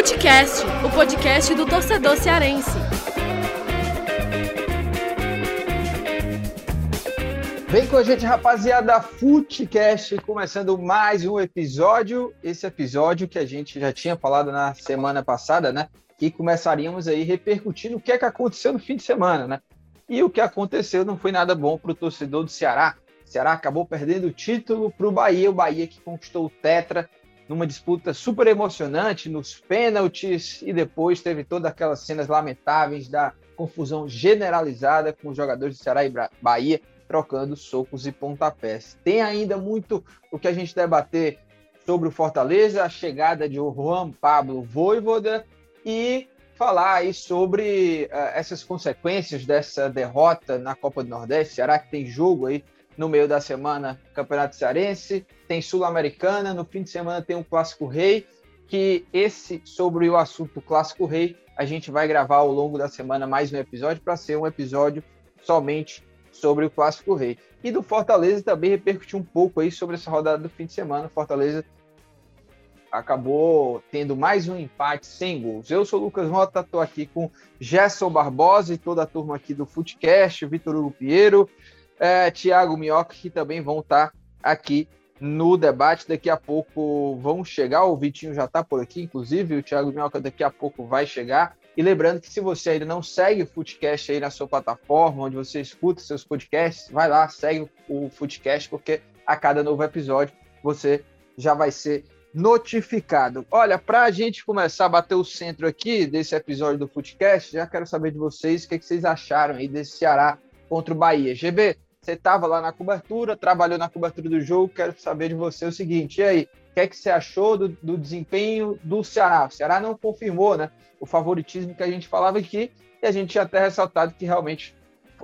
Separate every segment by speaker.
Speaker 1: Futecast, o podcast do torcedor cearense.
Speaker 2: Vem com a gente, rapaziada, Futecast, começando mais um episódio. Esse episódio que a gente já tinha falado na semana passada, né? Que começaríamos aí repercutindo o que é que aconteceu no fim de semana, né? E o que aconteceu não foi nada bom para o torcedor do Ceará. O Ceará acabou perdendo o título para o Bahia, o Bahia que conquistou o Tetra numa disputa super emocionante nos pênaltis e depois teve todas aquelas cenas lamentáveis da confusão generalizada com os jogadores do Ceará e Bahia trocando socos e pontapés. Tem ainda muito o que a gente debater sobre o Fortaleza, a chegada de Juan Pablo Voivoda e falar aí sobre uh, essas consequências dessa derrota na Copa do Nordeste. Será que tem jogo aí no meio da semana Campeonato Cearense, tem Sul-Americana, no fim de semana tem o Clássico Rei, que esse sobre o assunto Clássico Rei, a gente vai gravar ao longo da semana mais um episódio para ser um episódio somente sobre o Clássico Rei. E do Fortaleza também repercutir um pouco aí sobre essa rodada do fim de semana. Fortaleza acabou tendo mais um empate sem gols. Eu sou o Lucas Mota, estou aqui com Gerson Barbosa e toda a turma aqui do Footcast, Vitor Hugo Pinheiro, é, Tiago Minhoca, que também vão estar aqui no debate. Daqui a pouco vão chegar, o Vitinho já está por aqui, inclusive, o Tiago Minhoca daqui a pouco vai chegar. E lembrando que se você ainda não segue o Footcast aí na sua plataforma, onde você escuta seus podcasts, vai lá, segue o Footcast, porque a cada novo episódio você já vai ser notificado. Olha, para a gente começar a bater o centro aqui desse episódio do Footcast, já quero saber de vocês o que, é que vocês acharam aí desse Ceará contra o Bahia. GB, você estava lá na cobertura, trabalhou na cobertura do jogo. Quero saber de você o seguinte: e aí, o que, é que você achou do, do, desempenho do Ceará? O Ceará não confirmou né, o favoritismo que a gente falava aqui, e a gente tinha até ressaltado que realmente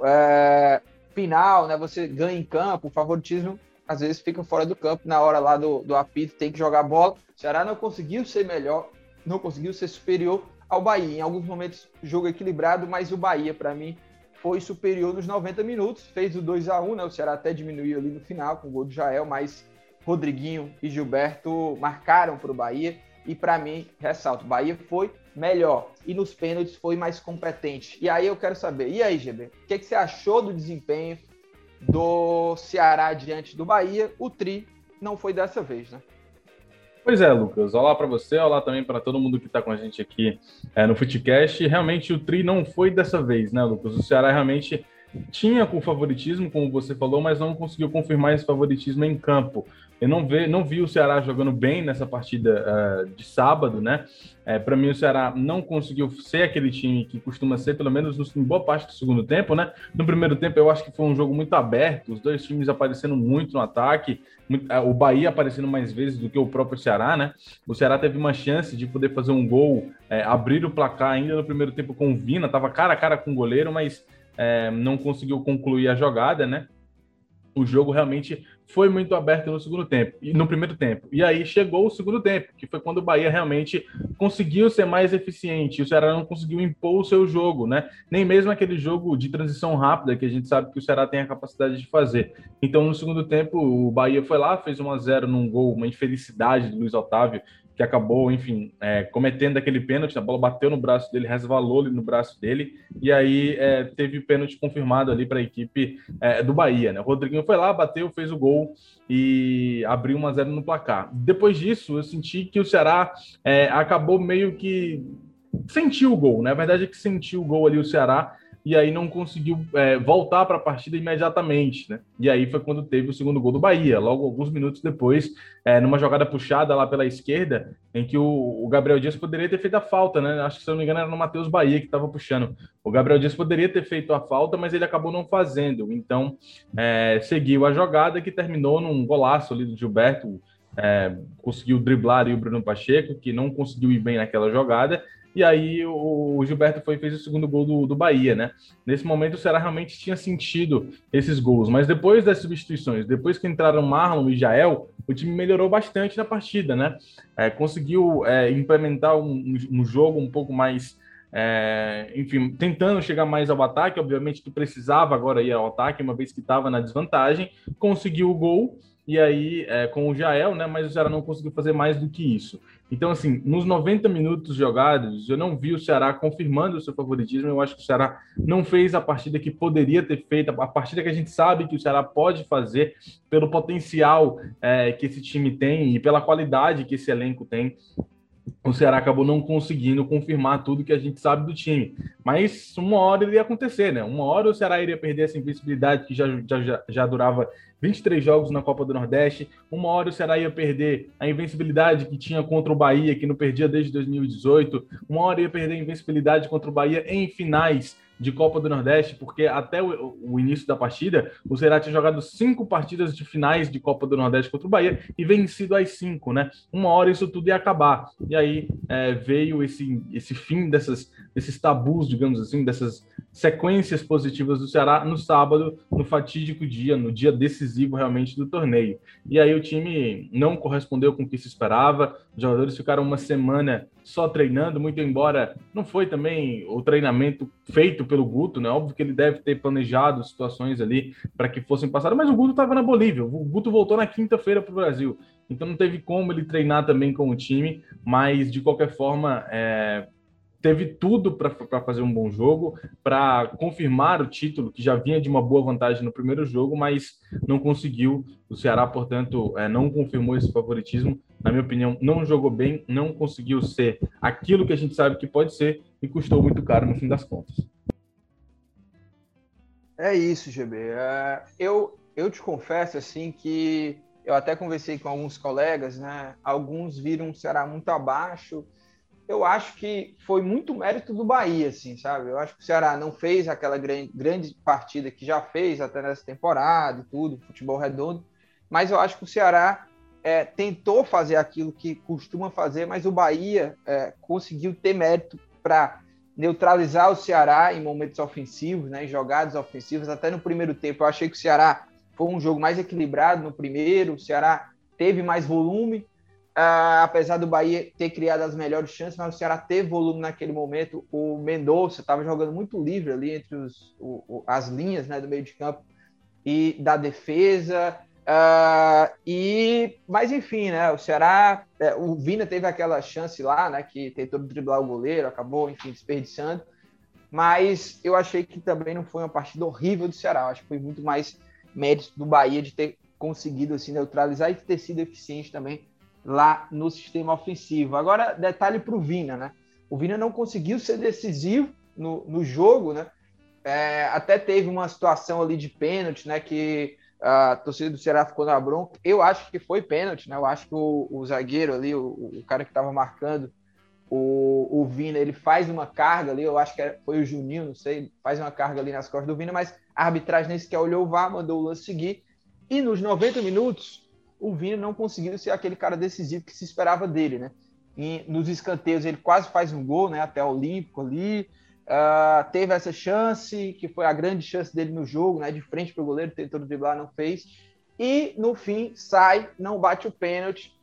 Speaker 2: é, final, né, você ganha em campo, o favoritismo às vezes fica fora do campo, na hora lá do, do apito tem que jogar bola. O Ceará não conseguiu ser melhor, não conseguiu ser superior ao Bahia. Em alguns momentos, jogo equilibrado, mas o Bahia, para mim, foi superior nos 90 minutos, fez o 2 a 1 né? O Ceará até diminuiu ali no final com o gol do Jael, mas Rodriguinho e Gilberto marcaram para o Bahia. E para mim, ressalto, Bahia foi melhor e nos pênaltis foi mais competente. E aí eu quero saber, e aí, GB, o que, que você achou do desempenho do Ceará diante do Bahia? O Tri não foi dessa vez, né?
Speaker 3: Pois é, Lucas. Olá para você, olá também para todo mundo que está com a gente aqui é, no Footcast. Realmente o Tri não foi dessa vez, né, Lucas? O Ceará realmente tinha com favoritismo, como você falou, mas não conseguiu confirmar esse favoritismo em campo. Eu não, vi, não vi o Ceará jogando bem nessa partida uh, de sábado, né? É, para mim, o Ceará não conseguiu ser aquele time que costuma ser, pelo menos em boa parte do segundo tempo, né? No primeiro tempo, eu acho que foi um jogo muito aberto, os dois times aparecendo muito no ataque, muito, uh, o Bahia aparecendo mais vezes do que o próprio Ceará, né? O Ceará teve uma chance de poder fazer um gol, é, abrir o placar ainda no primeiro tempo com o Vina, tava cara a cara com o goleiro, mas é, não conseguiu concluir a jogada, né? O jogo realmente foi muito aberto no segundo tempo, e no primeiro tempo. E aí chegou o segundo tempo, que foi quando o Bahia realmente conseguiu ser mais eficiente. O Ceará não conseguiu impor o seu jogo, né? Nem mesmo aquele jogo de transição rápida que a gente sabe que o Ceará tem a capacidade de fazer. Então, no segundo tempo, o Bahia foi lá, fez 1 a 0 num gol, uma infelicidade do Luiz Otávio, que acabou, enfim, é, cometendo aquele pênalti, a bola bateu no braço dele, resvalou no braço dele, e aí é, teve pênalti confirmado ali para a equipe é, do Bahia, né? O Rodriguinho foi lá, bateu, fez o gol e abriu 1 a 0 no placar. Depois disso, eu senti que o Ceará é, acabou meio que sentiu o gol, né? A verdade é que sentiu o gol ali o Ceará, e aí não conseguiu é, voltar para a partida imediatamente, né? E aí foi quando teve o segundo gol do Bahia, logo alguns minutos depois, é, numa jogada puxada lá pela esquerda, em que o, o, Gabriel Dias poderia ter feito a falta, né? Acho que se não me engano era no Matheus Bahia que estava puxando. O Gabriel Dias poderia ter feito a falta, mas ele acabou não fazendo. Então é, seguiu a jogada que terminou num golaço ali do Gilberto. É, conseguiu driblar o Bruno Pacheco, que não conseguiu ir bem naquela jogada, e aí o Gilberto foi fez o segundo gol do, do Bahia, né? Nesse momento o Ceará realmente tinha sentido esses gols, mas depois das substituições, depois que entraram Marlon e Jael, o time melhorou bastante na partida, né? É, conseguiu é, implementar um, um, jogo um pouco mais é, enfim, tentando chegar mais ao ataque, obviamente que precisava agora ir ao ataque, uma vez que estava na desvantagem, conseguiu o gol, e aí é, com o Jael, né, mas o Ceará não conseguiu fazer mais do que isso. Então, assim, nos 90 minutos jogados, eu não vi o Ceará confirmando o seu favoritismo. Eu acho que o Ceará não fez a partida que poderia ter feito, a partida que a gente sabe que o Ceará pode fazer, pelo potencial é, que esse time tem e pela qualidade que esse elenco tem o Ceará acabou não conseguindo confirmar tudo que a gente sabe do time. Mas uma hora iria acontecer, né? Uma hora o Ceará iria perder essa invencibilidade que já, já, já durava 23 jogos na Copa do Nordeste. Uma hora o Ceará ia perder a invencibilidade que tinha contra o Bahia, que não perdia desde 2018. Uma hora ia perder a invencibilidade contra o Bahia em finais de Copa do Nordeste, porque até o, o, início da partida, o Ceará tinha jogado cinco partidas de finais de Copa do Nordeste contra o Bahia e vencido as cinco, né? Uma hora isso tudo ia acabar. E aí é, veio esse, esse fim dessas, desses tabus, digamos assim, dessas sequências positivas do Ceará no sábado, no fatídico dia, no dia decisivo realmente do torneio. E aí o time não correspondeu com o que se esperava, os jogadores ficaram uma semana só treinando, muito embora não foi também o treinamento feito pelo Guto, né? Óbvio que ele deve ter planejado situações ali para que fossem passadas, mas o Guto estava na Bolívia. O Guto voltou na quinta-feira para o Brasil, então não teve como ele treinar também com o time, mas de qualquer forma, é, teve tudo para fazer um bom jogo, para confirmar o título, que já vinha de uma boa vantagem no primeiro jogo, mas não conseguiu. O Ceará, portanto, é, não confirmou esse favoritismo na minha opinião, não jogou bem, não conseguiu ser aquilo que a gente sabe que pode ser e custou muito caro no fim das contas.
Speaker 2: É isso, GB. É, eu, eu te confesso assim que eu até conversei com alguns colegas, né? Alguns viram o Ceará muito abaixo. Eu acho que foi muito mérito do Bahia, assim, sabe? Eu acho que o Ceará não fez aquela grande, grande partida que já fez até nessa temporada e tudo, futebol redondo, mas eu acho que o Ceará é, tentou fazer aquilo que costuma fazer, mas o Bahia é, conseguiu ter mérito para neutralizar o Ceará em momentos ofensivos, né, em jogadas ofensivas. Até no primeiro tempo, eu achei que o Ceará foi um jogo mais equilibrado no primeiro, o Ceará teve mais volume, uh, apesar do Bahia ter criado as melhores chances, mas o Ceará teve volume naquele momento. O Mendonça estava jogando muito livre ali entre os, o, o, as linhas né, do meio de campo e da defesa. Uh, e, mas enfim, né? O Ceará, é, o Vina teve aquela chance lá, né? Que tentou driblar o goleiro, acabou, enfim, desperdiçando. Mas eu achei que também não foi uma partida horrível do Ceará. Eu acho que foi muito mais mérito do Bahia de ter conseguido assim neutralizar e ter sido eficiente também lá no sistema ofensivo. Agora, detalhe para o Vina, né? O Vina não conseguiu ser decisivo no, no jogo, né? É, até teve uma situação ali de pênalti, né? Que a torcida do Ceará ficou na bronca. Eu acho que foi pênalti, né? Eu acho que o, o zagueiro ali, o, o cara que estava marcando o, o Vina, ele faz uma carga ali, eu acho que foi o Juninho, não sei, faz uma carga ali nas costas do Vina, mas a arbitragem nem sequer olhou o VAR, mandou o lance seguir. E nos 90 minutos, o Vina não conseguiu ser aquele cara decisivo que se esperava dele, né? E nos escanteios ele quase faz um gol, né? Até o Olímpico ali. Uh, teve essa chance, que foi a grande chance dele no jogo, né? De frente para o goleiro, tentou driblar, não fez. E no fim sai, não bate o pênalti.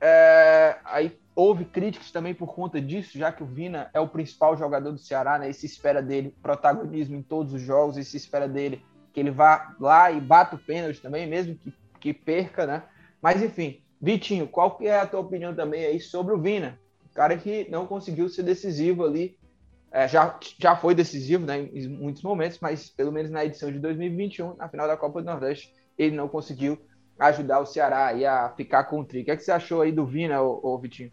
Speaker 2: É, aí houve críticas também por conta disso, já que o Vina é o principal jogador do Ceará, né? E se espera dele protagonismo em todos os jogos, e se espera dele que ele vá lá e bata o pênalti também, mesmo que, que perca, né? Mas enfim, Vitinho, qual que é a tua opinião também aí sobre o Vina? O cara que não conseguiu ser decisivo ali é, já, já foi decisivo né, em muitos momentos, mas pelo menos na edição de 2021, na final da Copa do Nordeste, ele não conseguiu ajudar o Ceará a ficar com o tri. O que, é que você achou aí do Vina, ô, ô Vitinho?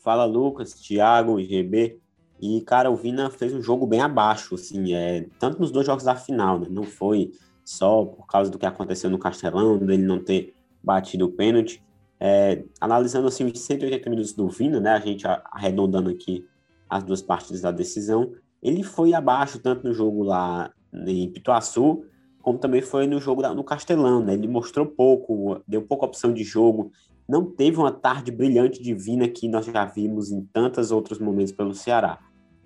Speaker 4: Fala Lucas, Thiago e GB. E, cara, o Vina fez um jogo bem abaixo, assim, é, tanto nos dois jogos da final, né? Não foi só por causa do que aconteceu no Castelão, dele não ter batido o pênalti. É, analisando, assim, os 180 minutos do Vina, né? A gente arredondando aqui as duas partidas da decisão. Ele foi abaixo tanto no jogo lá em Pituaçu, como também foi no jogo no Castelão, né? Ele mostrou pouco, deu pouca opção de jogo, não teve uma tarde brilhante divina que nós já vimos em tantos outros momentos pelo Ceará.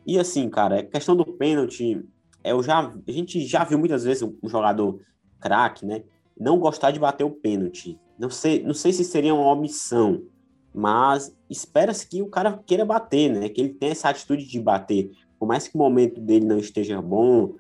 Speaker 4: E assim, cara, a questão do pênalti, eu já, a gente já viu muitas vezes um jogador craque, né? Não gostar de bater o pênalti. Não sei, não sei se seria uma omissão, mas espera-se que o cara queira bater, né? Que ele tenha essa atitude de bater. Por mais que o momento dele não esteja bom,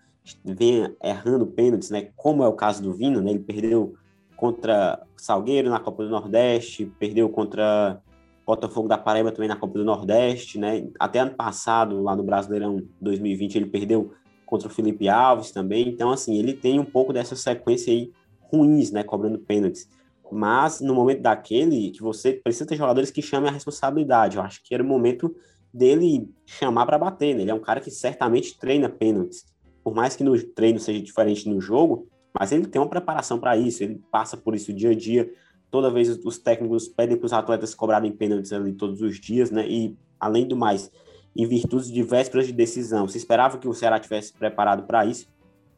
Speaker 4: venha errando pênaltis, né? Como é o caso do Vina, né? Ele perdeu contra Salgueiro na Copa do Nordeste, perdeu contra Botafogo da Paraíba também na Copa do Nordeste, né? Até ano passado, lá no Brasileirão 2020, ele perdeu contra o Felipe Alves também. Então, assim, ele tem um pouco dessa sequência aí ruins, né? Cobrando pênaltis. Mas no momento daquele, que você precisa ter jogadores que chamem a responsabilidade. Eu acho que era o momento dele chamar para bater, né? Ele é um cara que certamente treina pênaltis. Por mais que no treino seja diferente no jogo, mas ele tem uma preparação para isso, ele passa por isso dia a dia. Toda vez os técnicos pedem para os atletas cobrarem pênaltis ali todos os dias, né? E além do mais, em virtude de vésperas de decisão, se esperava que o Ceará tivesse preparado para isso.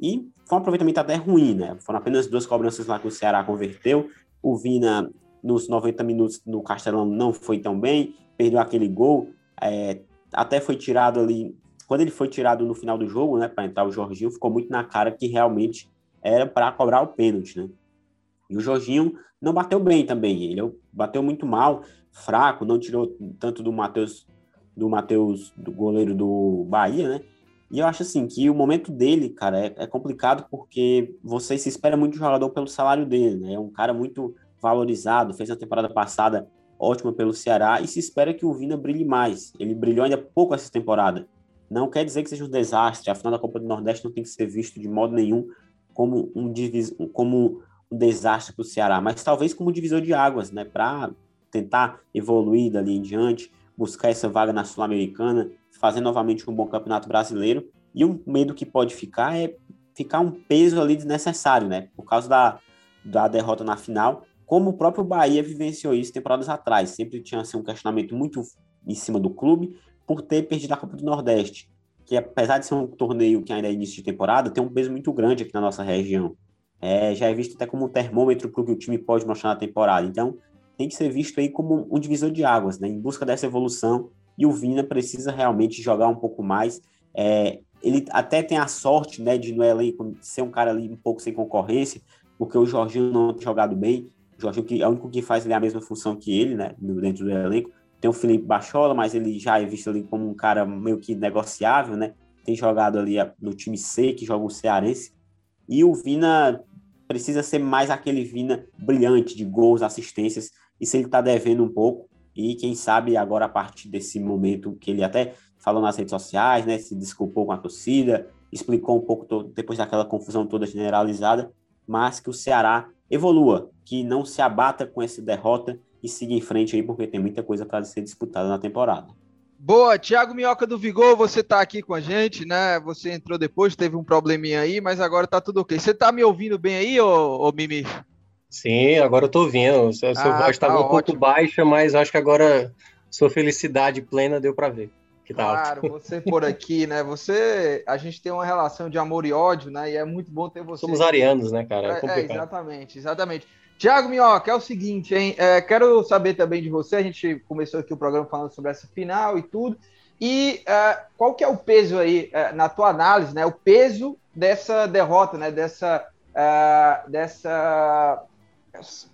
Speaker 4: E foi um aproveitamento até ruim, né? Foram apenas duas cobranças lá que o Ceará converteu. O Vina, nos 90 minutos no Castelão, não foi tão bem, perdeu aquele gol. É, até foi tirado ali. Quando ele foi tirado no final do jogo, né, para entrar o Jorginho, ficou muito na cara que realmente era para cobrar o pênalti, né? E o Jorginho não bateu bem também. Ele bateu muito mal, fraco, não tirou tanto do Matheus, do Matheus, do goleiro do Bahia, né? E eu acho assim que o momento dele, cara, é, é, complicado porque você se espera muito do jogador pelo salário dele, né? É um cara muito valorizado, fez a temporada passada ótima pelo Ceará e se espera que o Vina brilhe mais. Ele brilhou ainda pouco essa temporada. Não quer dizer que seja um desastre, a final da Copa do Nordeste não tem que ser visto de modo nenhum como um, divis... como um desastre para o Ceará, mas talvez como um divisor de águas, né? Para tentar evoluir dali em diante, buscar essa vaga na Sul-Americana, fazer novamente um bom campeonato brasileiro. E o medo que pode ficar é ficar um peso ali desnecessário, né? Por causa da, da derrota na final, como o próprio Bahia vivenciou isso temporadas atrás. Sempre tinha assim, um questionamento muito em cima do clube por ter perdido a Copa do Nordeste, que apesar de ser um torneio que ainda é início de temporada, tem um peso muito grande aqui na nossa região. É, já é visto até como um termômetro para o que o time pode mostrar na temporada. Então, tem que ser visto aí como um divisor de águas, né? Em busca dessa evolução e o Vina precisa realmente jogar um pouco mais. É, ele até tem a sorte né, de no elenco ser um cara ali um pouco sem concorrência, porque o Jorginho não tem jogado bem. O Jorginho que é o único que faz a mesma função que ele, né, dentro do elenco. Tem o Felipe Bachola, mas ele já é visto ali como um cara meio que negociável, né? Tem jogado ali no time C, que joga o Cearense. E o Vina precisa ser mais aquele Vina brilhante de gols, assistências. Isso ele está devendo um pouco. E quem sabe agora, a partir desse momento que ele até falou nas redes sociais, né, se desculpou com a torcida, explicou um pouco depois daquela confusão toda generalizada, mas que o Ceará evolua, que não se abata com essa derrota e siga em frente aí, porque tem muita coisa para ser disputada na temporada.
Speaker 2: Boa, Thiago Minhoca do Vigor, você está aqui com a gente, né? Você entrou depois, teve um probleminha aí, mas agora está tudo ok. Você está me ouvindo bem aí, ô, ô Mimi?
Speaker 5: Sim, agora eu tô ouvindo. Seu, seu ah, voz estava tá um pouco baixa, mas acho que agora sua felicidade plena deu para ver. Que tá
Speaker 2: claro, alto. você por aqui, né? Você, a gente tem uma relação de amor e ódio, né? E é muito bom ter você.
Speaker 5: Somos arianos, né, cara?
Speaker 2: É, é, é exatamente, exatamente. Tiago Minhoca, é o seguinte, hein? É, quero saber também de você. A gente começou aqui o programa falando sobre essa final e tudo. E é, qual que é o peso aí, é, na tua análise, né? O peso dessa derrota, né? Dessa, é, dessa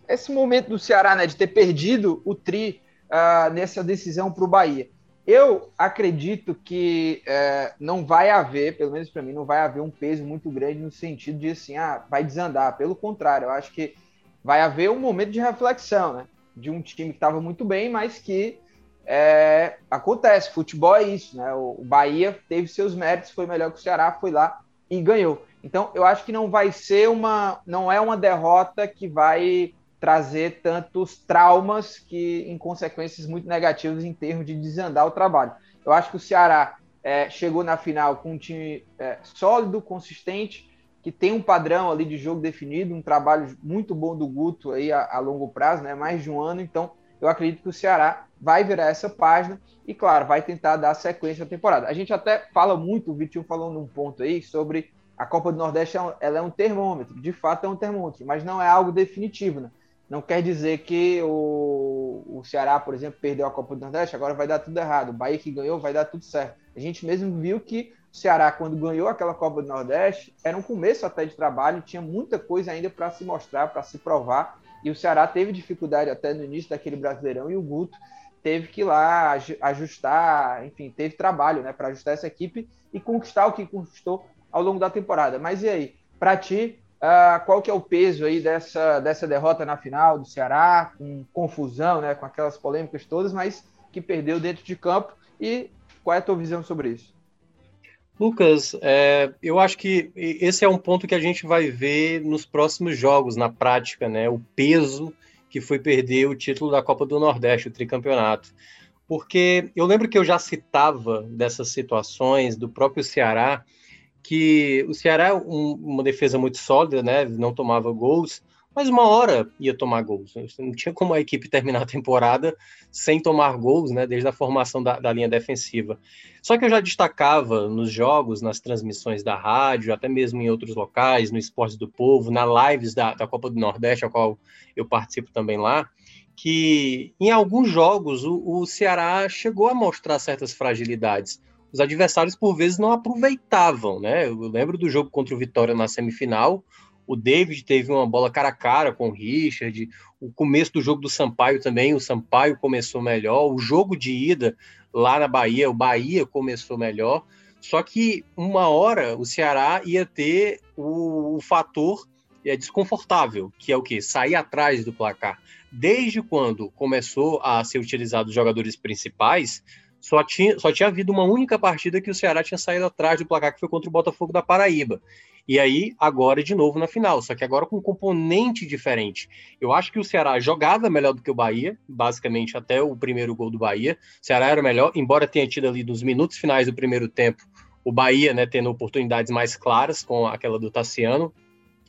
Speaker 2: esse momento do Ceará, né, de ter perdido o tri uh, nessa decisão para o Bahia. Eu acredito que uh, não vai haver, pelo menos para mim, não vai haver um peso muito grande no sentido de assim, ah, vai desandar. Pelo contrário, eu acho que vai haver um momento de reflexão, né? De um time que estava muito bem, mas que é, acontece. Futebol é isso, né? O, Bahia teve seus méritos, foi melhor que o Ceará, foi lá e ganhou. Então, eu acho que não vai ser uma, não é uma derrota que vai trazer tantos traumas que em consequências muito negativas em termos de desandar o trabalho. Eu acho que o Ceará é, chegou na final com um time é, sólido, consistente, que tem um padrão ali de jogo definido, um trabalho muito bom do Guto aí a, a longo prazo, né, mais de um ano. Então, eu acredito que o Ceará vai virar essa página e, claro, vai tentar dar sequência à temporada. A gente até fala muito, o Vitinho falou num ponto aí sobre a Copa do Nordeste é um, ela é um termômetro, de fato é um termômetro, mas não é algo definitivo. Né? Não quer dizer que o, o Ceará, por exemplo, perdeu a Copa do Nordeste, agora vai dar tudo errado. O Bahia que ganhou vai dar tudo certo. A gente mesmo viu que o Ceará, quando ganhou aquela Copa do Nordeste, era um começo até de trabalho, tinha muita coisa ainda para se mostrar, para se provar. E o Ceará teve dificuldade até no início daquele Brasileirão e o Guto teve que ir lá ajustar, enfim, teve trabalho né, para ajustar essa equipe e conquistar o que conquistou ao longo da temporada. Mas e aí, para ti, uh, qual que é o peso aí dessa, dessa derrota na final do Ceará, com confusão, né, com aquelas polêmicas todas, mas que perdeu dentro de campo e qual é a tua visão sobre isso?
Speaker 5: Lucas, é, eu acho que esse é um ponto que a gente vai ver nos próximos jogos, na prática, né? O peso que foi perder o título da Copa do Nordeste, o tricampeonato. Porque eu lembro que eu já citava dessas situações do próprio Ceará, que o Ceará é um, uma defesa muito sólida, né? Não tomava gols, mas uma hora ia tomar gols. Não tinha como a equipe terminar a temporada sem tomar gols, né, desde a formação da, da, linha defensiva. Só que eu já destacava nos jogos, nas transmissões da rádio, até mesmo em outros locais, no Esporte do Povo, na lives da, da Copa do Nordeste, a qual eu participo também lá, que em alguns jogos o, o Ceará chegou a mostrar certas fragilidades. Os adversários, por vezes, não aproveitavam, né? Eu lembro do jogo contra o Vitória na semifinal, o David teve uma bola cara a cara com o Richard. O começo do jogo do Sampaio também, o Sampaio começou melhor. O jogo de ida lá na Bahia, o Bahia começou melhor. Só que uma hora o Ceará ia ter o, o fator é desconfortável, que é o que? Sair atrás do placar. Desde quando começou a ser utilizado os jogadores principais, só tinha, só tinha havido uma única partida que o Ceará tinha saído atrás do placar, que foi contra o Botafogo da Paraíba. E aí, agora de novo na final, só que agora com um componente diferente. Eu acho que o Ceará jogava melhor do que o Bahia, basicamente até o primeiro gol do Bahia. O Ceará era melhor, embora tenha tido ali nos minutos finais do primeiro tempo o Bahia, né, tendo oportunidades mais claras com aquela do Tassiano,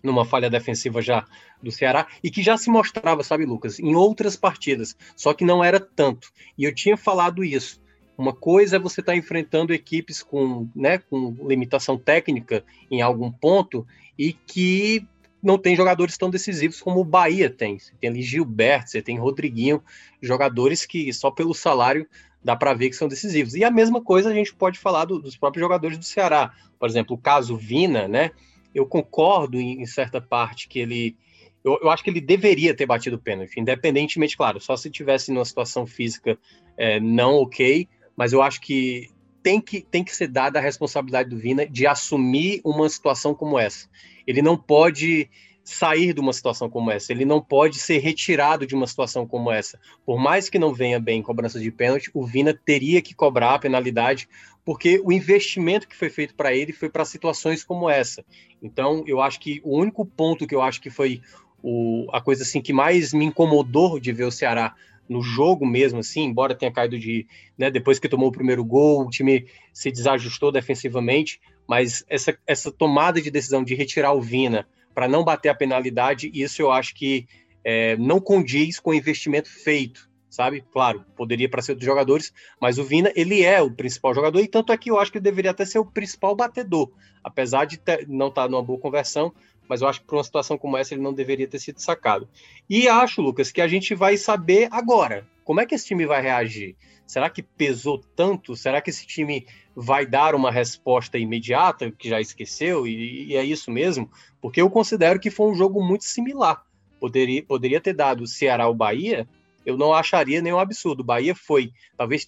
Speaker 5: numa falha defensiva já do Ceará, e que já se mostrava, sabe, Lucas, em outras partidas, só que não era tanto. E eu tinha falado isso. Uma coisa é você estar tá enfrentando equipes com, né, com limitação técnica em algum ponto e que não tem jogadores tão decisivos como o Bahia tem. Você tem ali Gilberto, você tem Rodriguinho, jogadores que só pelo salário dá para ver que são decisivos. E a mesma coisa a gente pode falar do, dos próprios jogadores do Ceará. Por exemplo, o caso Vina, né? Eu concordo em, em certa parte que ele. Eu, eu, acho que ele deveria ter batido o pênalti, independentemente, claro, só se tivesse numa situação física é, não ok, mas eu acho que tem que, tem que ser dada a responsabilidade do Vina de assumir uma situação como essa. Ele não pode sair de uma situação como essa, ele não pode ser retirado de uma situação como essa. Por mais que não venha bem em cobrança de pênalti, o Vina teria que cobrar a penalidade, porque o investimento que foi feito para ele foi para situações como essa. Então, eu acho que o único ponto que eu acho que foi o, a coisa assim que mais me incomodou de ver o Ceará no jogo mesmo, assim, embora tenha caído de. Né, depois que tomou o primeiro gol, o time se desajustou defensivamente, mas essa, essa tomada de decisão de retirar o Vina para não bater a penalidade, isso eu acho que é, não condiz com o investimento feito, sabe? Claro, poderia para ser outros jogadores, mas o Vina, ele é o principal jogador, e tanto é que eu acho que ele deveria até ser o principal batedor, apesar de ter, não estar tá numa boa conversão, mas eu acho que para uma situação como essa ele não deveria ter sido sacado. E acho, Lucas, que a gente vai saber agora como é que esse time vai reagir. Será que pesou tanto? Será que esse time vai dar uma resposta imediata, que já esqueceu, e, e é isso mesmo? Porque eu considero que foi um jogo muito similar. Poderia, poderia ter dado Ceará ou Bahia, eu não acharia nenhum absurdo. Bahia foi, talvez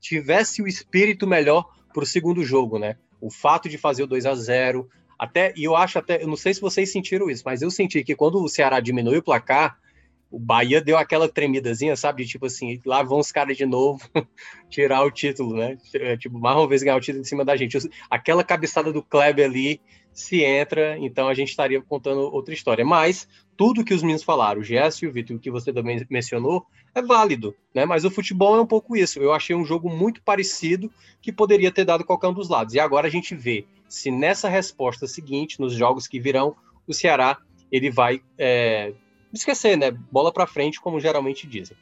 Speaker 5: tivesse o espírito melhor para o segundo jogo, né? O fato de fazer o 2 a 0 até, e eu acho até, eu não sei se vocês sentiram isso, mas eu senti que quando o Ceará diminuiu o placar, o Bahia deu aquela tremidazinha, sabe? Tipo assim, lá vão os caras de novo tirar o título, né? É, tipo, mais uma vez ganhar o título em cima da gente. Aquela cabeçada do Kleber ali, se entra, então a gente estaria contando outra história. Mas tudo que os meninos falaram, o Gerson e o Vitor, o que você também mencionou, é válido, né? Mas o futebol é um pouco isso. Eu achei um jogo muito parecido que poderia ter dado qualquer um dos lados. E agora a gente vê se nessa resposta seguinte, nos jogos que virão, o Ceará ele vai é, esquecer, né? Bola para frente, como geralmente dizem.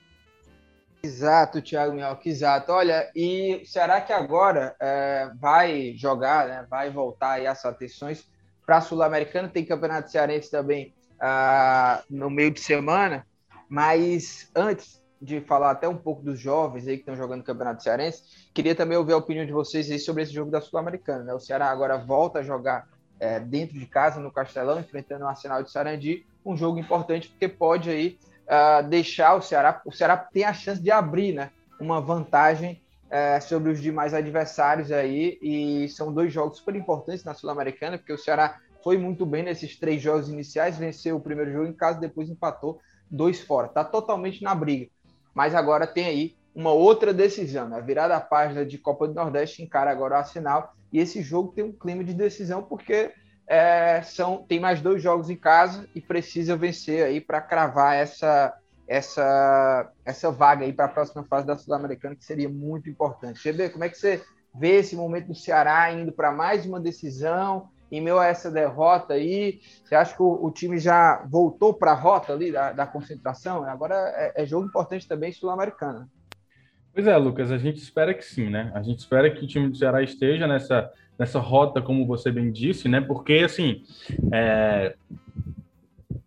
Speaker 2: Exato, Thiago Minhoca, exato. Olha, e será que agora é, vai jogar, né? Vai voltar aí as atenções para a Sul-Americana? Tem Campeonato Cearense também ah, no meio de semana, mas antes de falar até um pouco dos jovens aí que estão jogando Campeonato Cearense, queria também ouvir a opinião de vocês aí sobre esse jogo da Sul-Americana. Né? O Ceará agora volta a jogar é, dentro de casa, no Castelão, enfrentando o Arsenal de Sarandi, um jogo importante porque pode aí uh, deixar o Ceará, o Ceará tem a chance de abrir, né, uma vantagem uh, sobre os demais adversários aí, e são dois jogos super importantes na Sul-Americana, porque o Ceará foi muito bem nesses três jogos iniciais, venceu o primeiro jogo em casa, depois empatou dois fora, está totalmente na briga, mas agora tem aí uma outra decisão, né? a virada a página de Copa do Nordeste encara agora o Arsenal, e esse jogo tem um clima de decisão, porque é, são, tem mais dois jogos em casa e precisa vencer aí para cravar essa, essa, essa vaga aí para a próxima fase da Sul-Americana, que seria muito importante. GB, como é que você vê esse momento do Ceará indo para mais uma decisão? Em meio a essa derrota aí, você acha que o, o time já voltou para a rota ali da, da concentração? Agora é, é jogo importante também sul-americana.
Speaker 3: Pois é, Lucas, a gente espera que sim, né? A gente espera que o time do Ceará esteja nessa nessa rota, como você bem disse, né? Porque, assim, é,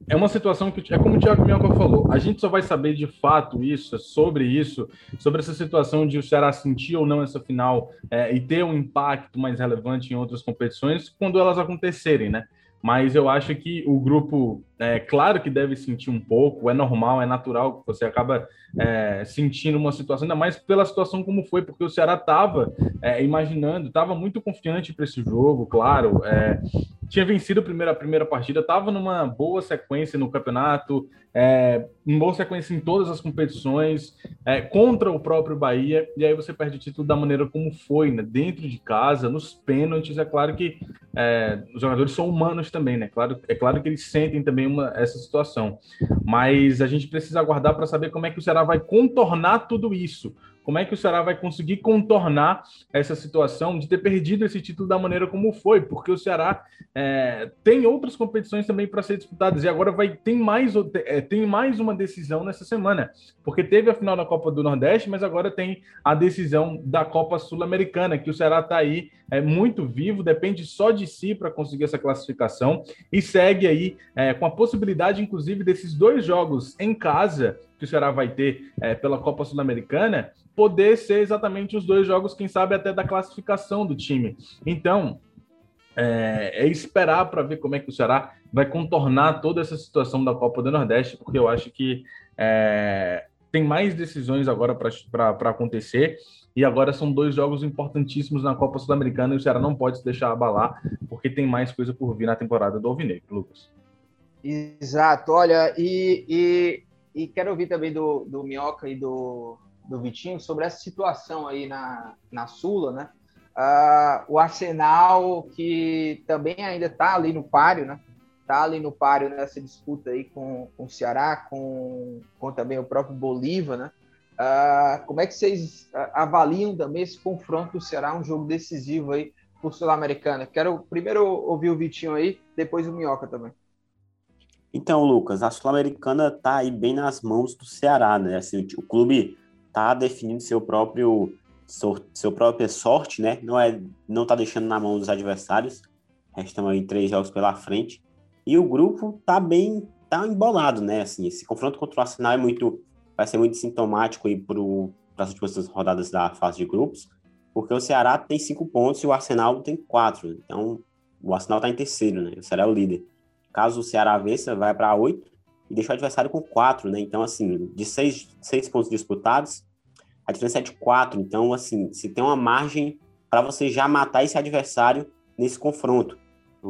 Speaker 3: é uma situação que, é como o Thiago Minhoca falou, a gente só vai saber de fato isso, sobre isso, sobre essa situação de o Ceará sentir ou não essa final é, e ter um impacto mais relevante em outras competições quando elas acontecerem, né? Mas eu acho que o grupo, é claro que deve sentir um pouco, é normal, é natural que você acaba é, sentindo uma situação, ainda mais pela situação como foi, porque o Ceará estava é, imaginando, estava muito confiante para esse jogo, claro, é, tinha vencido a primeira, a primeira partida, estava numa boa sequência no campeonato, é, uma boa sequência em todas as competições, é, contra o próprio Bahia, e aí você perde o título da maneira como foi, né? dentro de casa, nos pênaltis. É claro que é, os jogadores são humanos também, né? Claro, é claro que eles sentem também uma, essa situação, mas a gente precisa aguardar para saber como é que o Ceará vai contornar tudo isso. Como é que o Ceará vai conseguir contornar essa situação de ter perdido esse título da maneira como foi? Porque o Ceará é, tem outras competições também para ser disputadas e agora vai tem mais, é, tem mais uma decisão nessa semana, porque teve a final da Copa do Nordeste, mas agora tem a decisão da Copa Sul-Americana, que o Ceará está aí é, muito vivo, depende só de si para conseguir essa classificação e segue aí é, com a possibilidade, inclusive, desses dois jogos em casa que o Ceará vai ter é, pela Copa Sul-Americana poder ser exatamente os dois jogos, quem sabe até da classificação do time. Então, é, é esperar para ver como é que o Ceará vai contornar toda essa situação da Copa do Nordeste, porque eu acho que é, tem mais decisões agora para acontecer. E agora são dois jogos importantíssimos na Copa Sul-Americana e o Ceará não pode se deixar abalar, porque tem mais coisa por vir na temporada do Alvinegro, Lucas.
Speaker 2: Exato, olha, e, e, e quero ouvir também do, do Minhoca e do, do Vitinho sobre essa situação aí na, na Sula, né? Uh, o Arsenal, que também ainda está ali no páreo, né? Está ali no páreo nessa disputa aí com, com o Ceará, com, com também o próprio Bolívar, né? Uh, como é que vocês ah, avaliam também esse confronto do Ceará, um jogo decisivo aí por Sul-Americana? Quero primeiro ouvir o Vitinho aí, depois o Minhoca também.
Speaker 4: Então, Lucas, a Sul-Americana está aí bem nas mãos do Ceará, né? Assim, o clube tá definindo seu próprio seu própria sorte, né? Não é não tá deixando na mão dos adversários. Restam aí três jogos pela frente e o grupo tá bem tá embolado, né? Assim, esse confronto contra o Arsenal é muito vai ser muito sintomático aí para as últimas rodadas da fase de grupos, porque o Ceará tem cinco pontos e o Arsenal tem quatro. Então o Arsenal está em terceiro, né? O Ceará é o líder. Caso o Ceará vença, vai para oito e deixa o adversário com quatro, né? Então, assim, de seis, seis pontos disputados, a diferença é de quatro. Então, assim, se tem uma margem para você já matar esse adversário nesse confronto.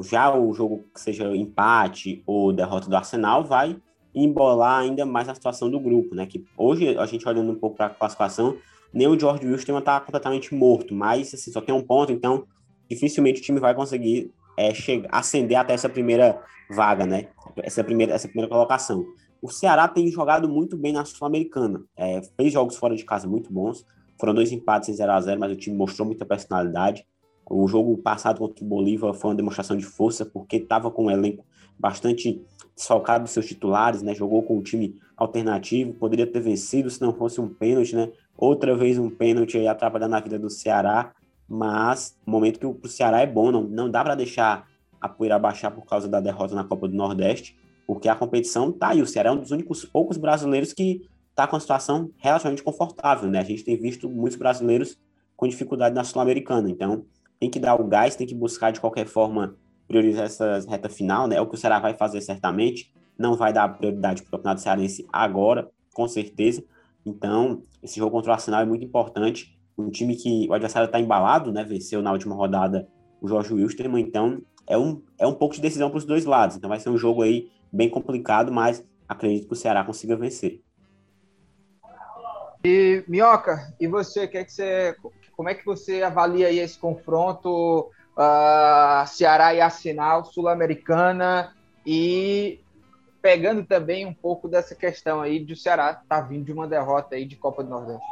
Speaker 4: Já o jogo que seja empate ou derrota do Arsenal vai embolar ainda mais a situação do grupo, né? Que hoje, a gente olhando um pouco para a classificação, nem o George Wilson está completamente morto, mas assim, só tem um ponto, então dificilmente o time vai conseguir é, chegar, ascender até essa primeira vaga, né? Essa primeira, essa primeira colocação. O Ceará tem jogado muito bem na Sul-Americana. É, fez jogos fora de casa muito bons. Foram dois empates em 0 a 0 mas o time mostrou muita personalidade. O jogo passado contra o Bolívar foi uma demonstração de força, porque estava com um elenco bastante desfalcado dos seus titulares, né? Jogou com um time alternativo, poderia ter vencido se não fosse um pênalti, né? Outra vez um pênalti aí atrapalhando a vida do Ceará, mas o momento que o Ceará é bom, não, não dá para deixar a poeira baixar por causa da derrota na Copa do Nordeste, porque a competição tá aí. O Ceará é um dos únicos poucos brasileiros que está com uma situação relativamente confortável, né? A gente tem visto muitos brasileiros com dificuldade na Sul-Americana, então tem que dar o gás, tem que buscar de qualquer forma priorizar essa reta final, né? É o que o Ceará vai fazer certamente. Não vai dar prioridade para o Campeonato Cearense agora, com certeza. Então, esse jogo contra o Arsenal é muito importante. Um time que o adversário está embalado, né? Venceu na última rodada o Jorge Wilstermann, então é um, é um pouco de decisão para os dois lados. Então vai ser um jogo aí bem complicado, mas acredito que o Ceará consiga vencer.
Speaker 2: E Minhoca, e você, que é que você, como é que você avalia aí esse confronto uh, Ceará e Arsenal, Sul-Americana e pegando também um pouco dessa questão aí de o Ceará tá vindo de uma derrota aí de Copa do Nordeste?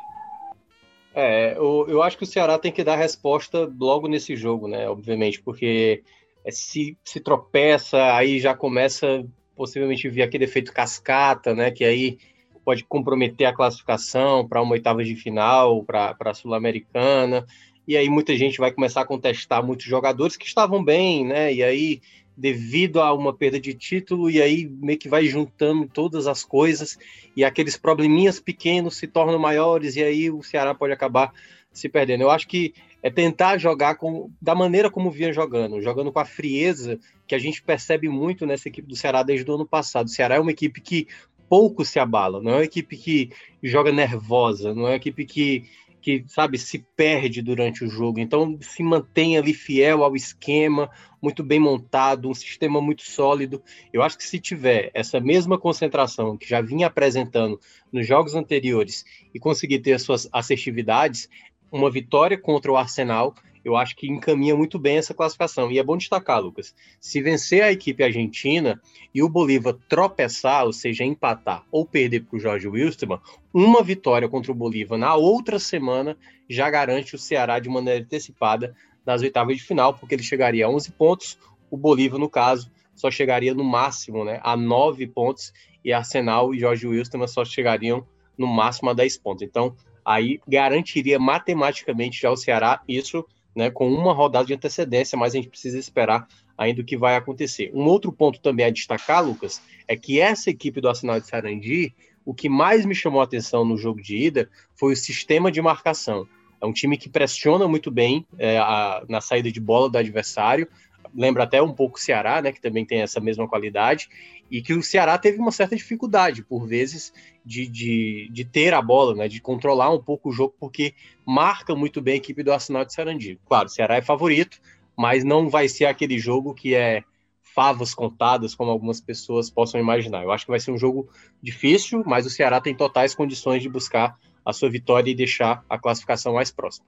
Speaker 5: É, eu, eu acho que o Ceará tem que dar resposta logo nesse jogo, né? Obviamente, porque é, se, se tropeça, aí já começa possivelmente vir aquele efeito cascata, né? Que aí pode comprometer a classificação para uma oitava de final, para a Sul-Americana. E aí muita gente vai começar a contestar muitos jogadores que estavam bem, né? E aí, devido a uma perda de título, e aí meio que vai juntando todas as coisas, e aqueles probleminhas pequenos se tornam maiores, e aí o Ceará pode acabar se perdendo. Eu acho que é tentar jogar com, da maneira como vinha jogando, jogando com a frieza que a gente percebe muito nessa equipe do Ceará desde o ano passado. O Ceará é uma equipe que pouco se abala, não é uma equipe que joga nervosa, não é uma equipe que, que sabe, se perde durante o jogo. Então se mantém ali fiel ao esquema, muito bem montado, um sistema muito sólido. Eu acho que se tiver essa mesma concentração que já vinha apresentando nos jogos anteriores e conseguir ter as suas assertividades, uma vitória contra o Arsenal, eu acho que encaminha muito bem essa classificação. E é bom destacar, Lucas, se vencer a equipe argentina e o Bolívar tropeçar, ou seja, empatar ou perder para o Jorge Wilstermann, uma vitória contra o Bolívar na outra semana já garante o Ceará de maneira antecipada nas oitavas de final, porque ele chegaria a 11 pontos, o Bolívar, no caso, só chegaria no máximo né, a 9 pontos, e Arsenal e Jorge Wilstermann só chegariam no máximo a 10 pontos. Então, aí garantiria matematicamente já o Ceará isso, né, com uma rodada de antecedência, mas a gente precisa esperar ainda o que vai acontecer. Um outro ponto também a destacar, Lucas, é que essa equipe do Arsenal de Sarandi, o que mais me chamou a atenção no jogo de ida foi o sistema de marcação. É um time que pressiona muito bem é, a, na saída de bola do adversário, lembra até um pouco o Ceará, né, que também tem essa mesma qualidade, e que o Ceará teve uma certa dificuldade, por vezes, de, de, de, ter a bola, né, de controlar um pouco o jogo, porque marca muito bem a equipe do Arsenal de Sarandi. Claro, o Ceará é favorito, mas não vai ser aquele jogo que é favas contadas, como algumas pessoas possam imaginar. Eu acho que vai ser um jogo difícil, mas o Ceará tem totais condições de buscar a sua vitória e deixar a classificação mais próxima.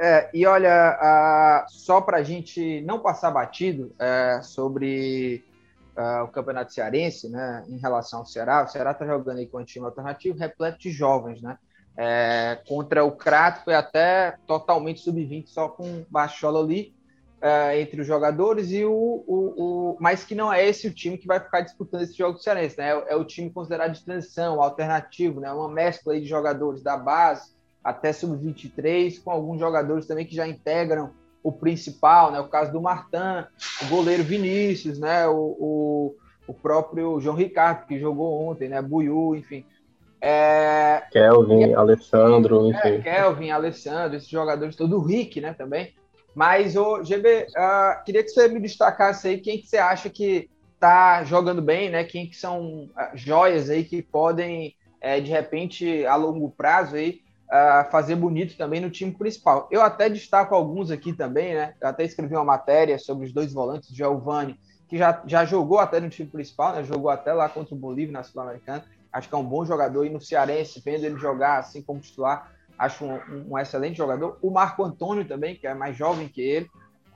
Speaker 2: É, e olha, só para a gente não passar batido é, sobre uh, o Campeonato Cearense, né, em relação ao Ceará. O Ceará está jogando aí com um time alternativo repleto de jovens, né? É, contra o Crato foi até totalmente sub-20, só com Bachola ali é, entre os jogadores, e o, o, o, mas que não é esse o time que vai ficar disputando esse jogo do Cearense, né? É, é o time considerado de transição, alternativo, né? Uma mescla aí de jogadores da base até sub-23, com alguns jogadores também que já integram o principal, né? O caso do Martin, o goleiro Vinícius, né? O, o, o próprio João Ricardo, que jogou ontem, né? Buiu, enfim.
Speaker 5: É... Kelvin, Alessandro, é, enfim.
Speaker 2: É, Kelvin, Alessandro, esses jogadores todos, o Rick, né, também. Mas, o GB, uh, queria que você me destacasse aí quem que você acha que tá jogando bem, né? Quem que são uh, joias aí que podem, uh, de repente, a longo prazo aí, uh, fazer bonito também no time principal. Eu até destaco alguns aqui também, né? Eu até escrevi uma matéria sobre os dois volantes, Giovanni, que já, já jogou até no time principal, né? Jogou até lá contra o Bolívia na Sul-Americana. Acho que é um bom jogador. E no Cearense, vendo ele jogar assim como titular, acho um, um, excelente jogador. O Marco Antônio também, que é mais jovem que ele,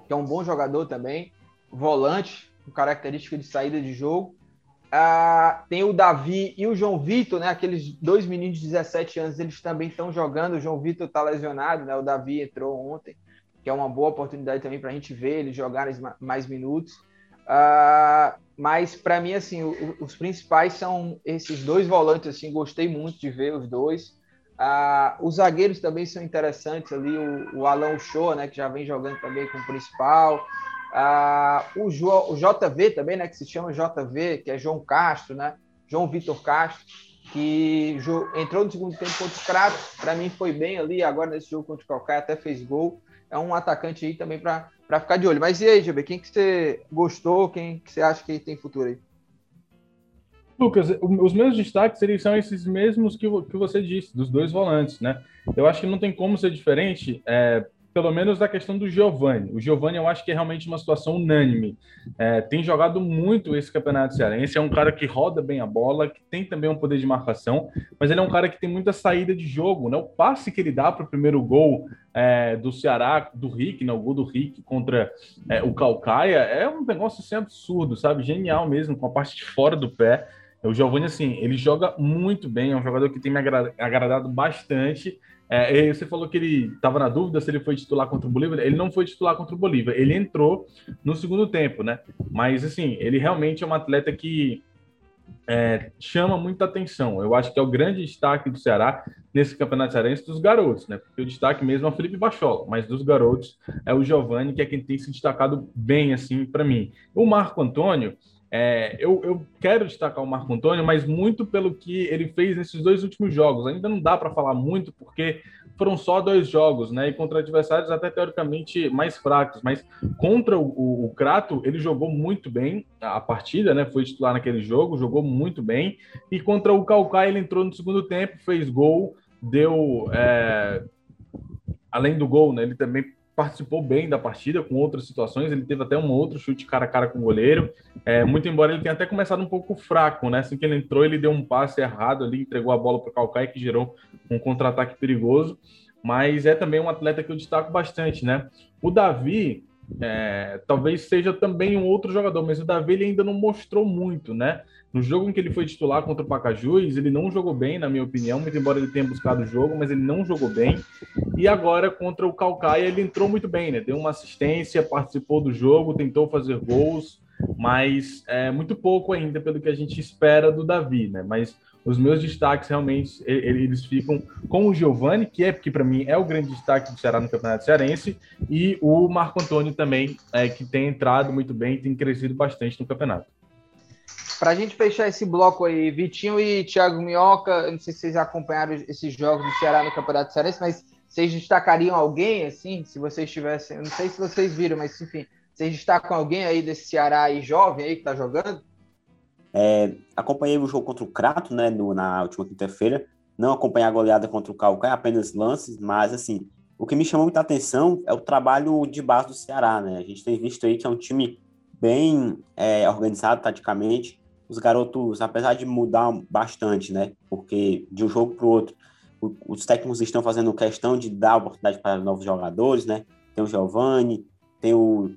Speaker 2: que é um bom jogador também. Volante, com característica de saída de jogo. Ah, tem o Davi e o João Vitor, né? Aqueles dois meninos de 17 anos, eles também estão jogando. O João Vitor está lesionado, né? O Davi entrou ontem, que é uma boa oportunidade também para a gente ver eles jogarem mais minutos. Ah, mas para mim, assim, o, os principais são esses dois volantes. Assim, gostei muito de ver os dois. Ah, os zagueiros também são interessantes ali. O, o Alan Show, né? Que já vem jogando também com o principal. Ah, o, jo, o JV também, né, que se chama JV, que é João Castro, né? João Vitor Castro, que entrou no segundo tempo contra o Crato, para mim foi bem ali, agora nesse jogo contra o Calcaia até fez gol. É um atacante aí também para para ficar de olho. Mas e aí, GB, quem que você gostou, quem que você acha que tem futuro aí?
Speaker 3: Lucas, os meus destaques eles são esses mesmos que, que você disse, dos dois volantes, né? Eu acho que não tem como ser diferente, é, pelo menos da questão do Giovani. O Giovani eu acho que é realmente uma situação unânime. É, tem jogado muito esse campeonato cearense, é um cara que roda bem a bola, que tem também um poder de marcação, mas ele é um cara que tem muita saída de jogo, né? O passe que ele dá para o primeiro gol é, do Ceará, do Rick, né? o gol do Rick contra é, o Calcaia, é um negócio assim absurdo, sabe? Genial mesmo, com a parte de fora do pé. O Giovani, assim, ele joga muito bem, é um jogador que tem me agradado bastante. É, você falou que ele estava na dúvida se ele foi titular contra o Bolívar. Ele não foi titular contra o Bolívar. Ele entrou no segundo tempo, né? Mas, assim, ele realmente é um atleta que é, chama muita atenção. Eu acho que é o grande destaque do Ceará nesse campeonato cearense dos garotos, né? Porque o destaque mesmo é o Felipe Bachola, mas dos garotos é o Giovani, que é quem tem se destacado bem, assim, para mim. O Marco Antônio é, eu, eu, quero destacar o Marco Antônio, mas muito pelo que ele fez nesses dois últimos jogos. Ainda não dá para falar muito, porque foram só dois jogos, né? E contra adversários até teoricamente mais fracos. Mas contra o, o, o Crato, ele jogou muito bem a partida, né? Foi titular naquele jogo, jogou muito bem. E contra o Calcaia, ele entrou no segundo tempo, fez gol, deu. É... Além do gol, né? Ele também participou bem da partida com outras situações. Ele teve até um outro chute cara a cara com o goleiro. É, muito embora ele tenha até começado um pouco fraco, né? Assim que ele entrou, ele deu um passe errado ali, entregou a bola para o Calcaia, que gerou um contra-ataque perigoso. Mas é também um atleta que eu destaco bastante, né? O Davi, é, talvez seja também um outro jogador, mas o Davi ele ainda não mostrou muito, né? No jogo em que ele foi titular contra o Pacajus, ele não jogou bem, na minha opinião, muito embora ele tenha buscado o jogo, mas ele não jogou bem. E agora contra o Calcaia ele entrou muito bem, né? Deu uma assistência, participou do jogo, tentou fazer gols, mas é muito pouco ainda pelo que a gente espera do Davi, né? Mas os meus destaques realmente eles ficam com o Giovani, que é que para mim é o grande destaque do Ceará no Campeonato Cearense, e o Marco Antônio também, é, que tem entrado muito bem, tem crescido bastante no campeonato.
Speaker 2: Para a gente fechar esse bloco aí, Vitinho e Thiago Minhoca, não sei se vocês acompanharam esses jogos do Ceará no Campeonato Cearense, mas vocês destacariam alguém, assim, se vocês tivessem, não sei se vocês viram, mas enfim, vocês destacam alguém aí desse Ceará aí jovem aí que tá jogando?
Speaker 4: É, acompanhei o jogo contra o Crato, né, no, na última quinta-feira, não acompanhei a goleada contra o Calcaia, apenas lances, mas assim, o que me chamou muita atenção é o trabalho de base do Ceará, né, a gente tem visto aí que é um time bem é, organizado taticamente, os garotos, apesar de mudar bastante, né? Porque de um jogo para o outro, os técnicos estão fazendo questão de dar oportunidade para novos jogadores, né? Tem o Giovanni, tem o,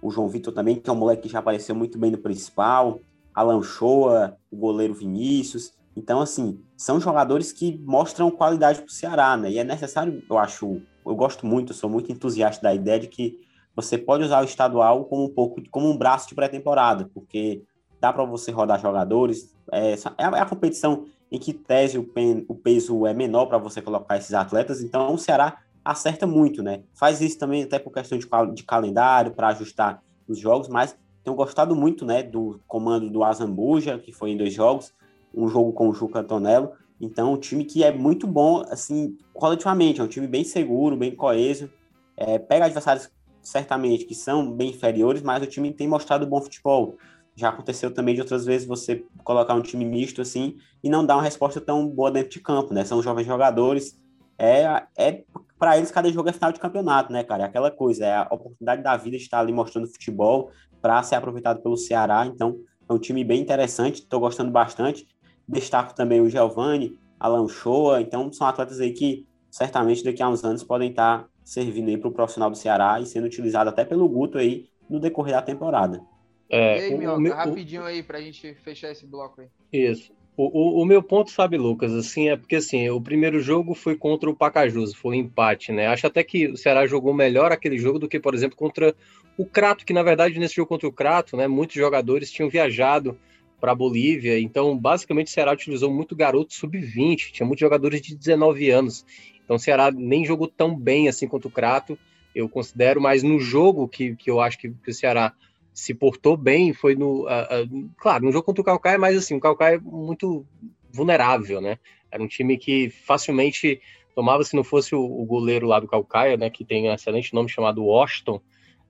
Speaker 4: o João Vitor também, que é um moleque que já apareceu muito bem no principal, Alan Shoa, o goleiro Vinícius. Então, assim, são jogadores que mostram qualidade para o Ceará, né? E é necessário, eu acho, eu gosto muito, eu sou muito entusiasta da ideia de que você pode usar o estadual como um pouco como um braço de pré-temporada, porque dá para você rodar jogadores. É, é, a, é a competição em que tese o, pen, o peso é menor para você colocar esses atletas, então o Ceará acerta muito, né? Faz isso também até por questão de, de calendário, para ajustar os jogos, mas tenho gostado muito, né, do comando do Azambuja, que foi em dois jogos, um jogo com o Juca Antonello, então um time que é muito bom, assim, coletivamente, é um time bem seguro, bem coeso, é, pega adversários certamente que são bem inferiores, mas o time tem mostrado bom futebol. Já aconteceu também de outras vezes você colocar um time misto assim e não dar uma resposta tão boa dentro de campo, né? São jovens jogadores. É, é para eles cada jogo é final de campeonato, né, cara? É aquela coisa, é a oportunidade da vida de estar ali mostrando futebol para ser aproveitado pelo Ceará. Então, é um time bem interessante, estou gostando bastante. Destaco também o Giovani, Alan Shoa, então são atletas aí que certamente daqui a uns anos podem estar servindo aí para o profissional do Ceará e sendo utilizado até pelo Guto aí no decorrer da temporada.
Speaker 2: É, e aí, Mioca, meu, rapidinho o... aí pra gente fechar esse bloco aí.
Speaker 5: Isso. O, o, o, meu ponto, sabe, Lucas, assim, é porque assim, o primeiro jogo foi contra o Pacajus, foi um empate, né? Acho até que o Ceará jogou melhor aquele jogo do que, por exemplo, contra o Crato, que na verdade nesse jogo contra o Crato, né, muitos jogadores tinham viajado para a Bolívia, então basicamente o Ceará utilizou muito garoto sub-20, tinha muitos jogadores de 19 anos. Então o Ceará nem jogou tão bem assim contra o Crato, eu considero, mas no jogo que, que eu acho que, que o Ceará se portou bem, foi no. Uh, uh, claro, no jogo contra o Calcaia, mas assim, o Calcaia é muito vulnerável, né? Era um time que facilmente tomava, se não fosse o, o goleiro lá do Calcaia, né? Que tem um excelente nome chamado Washington,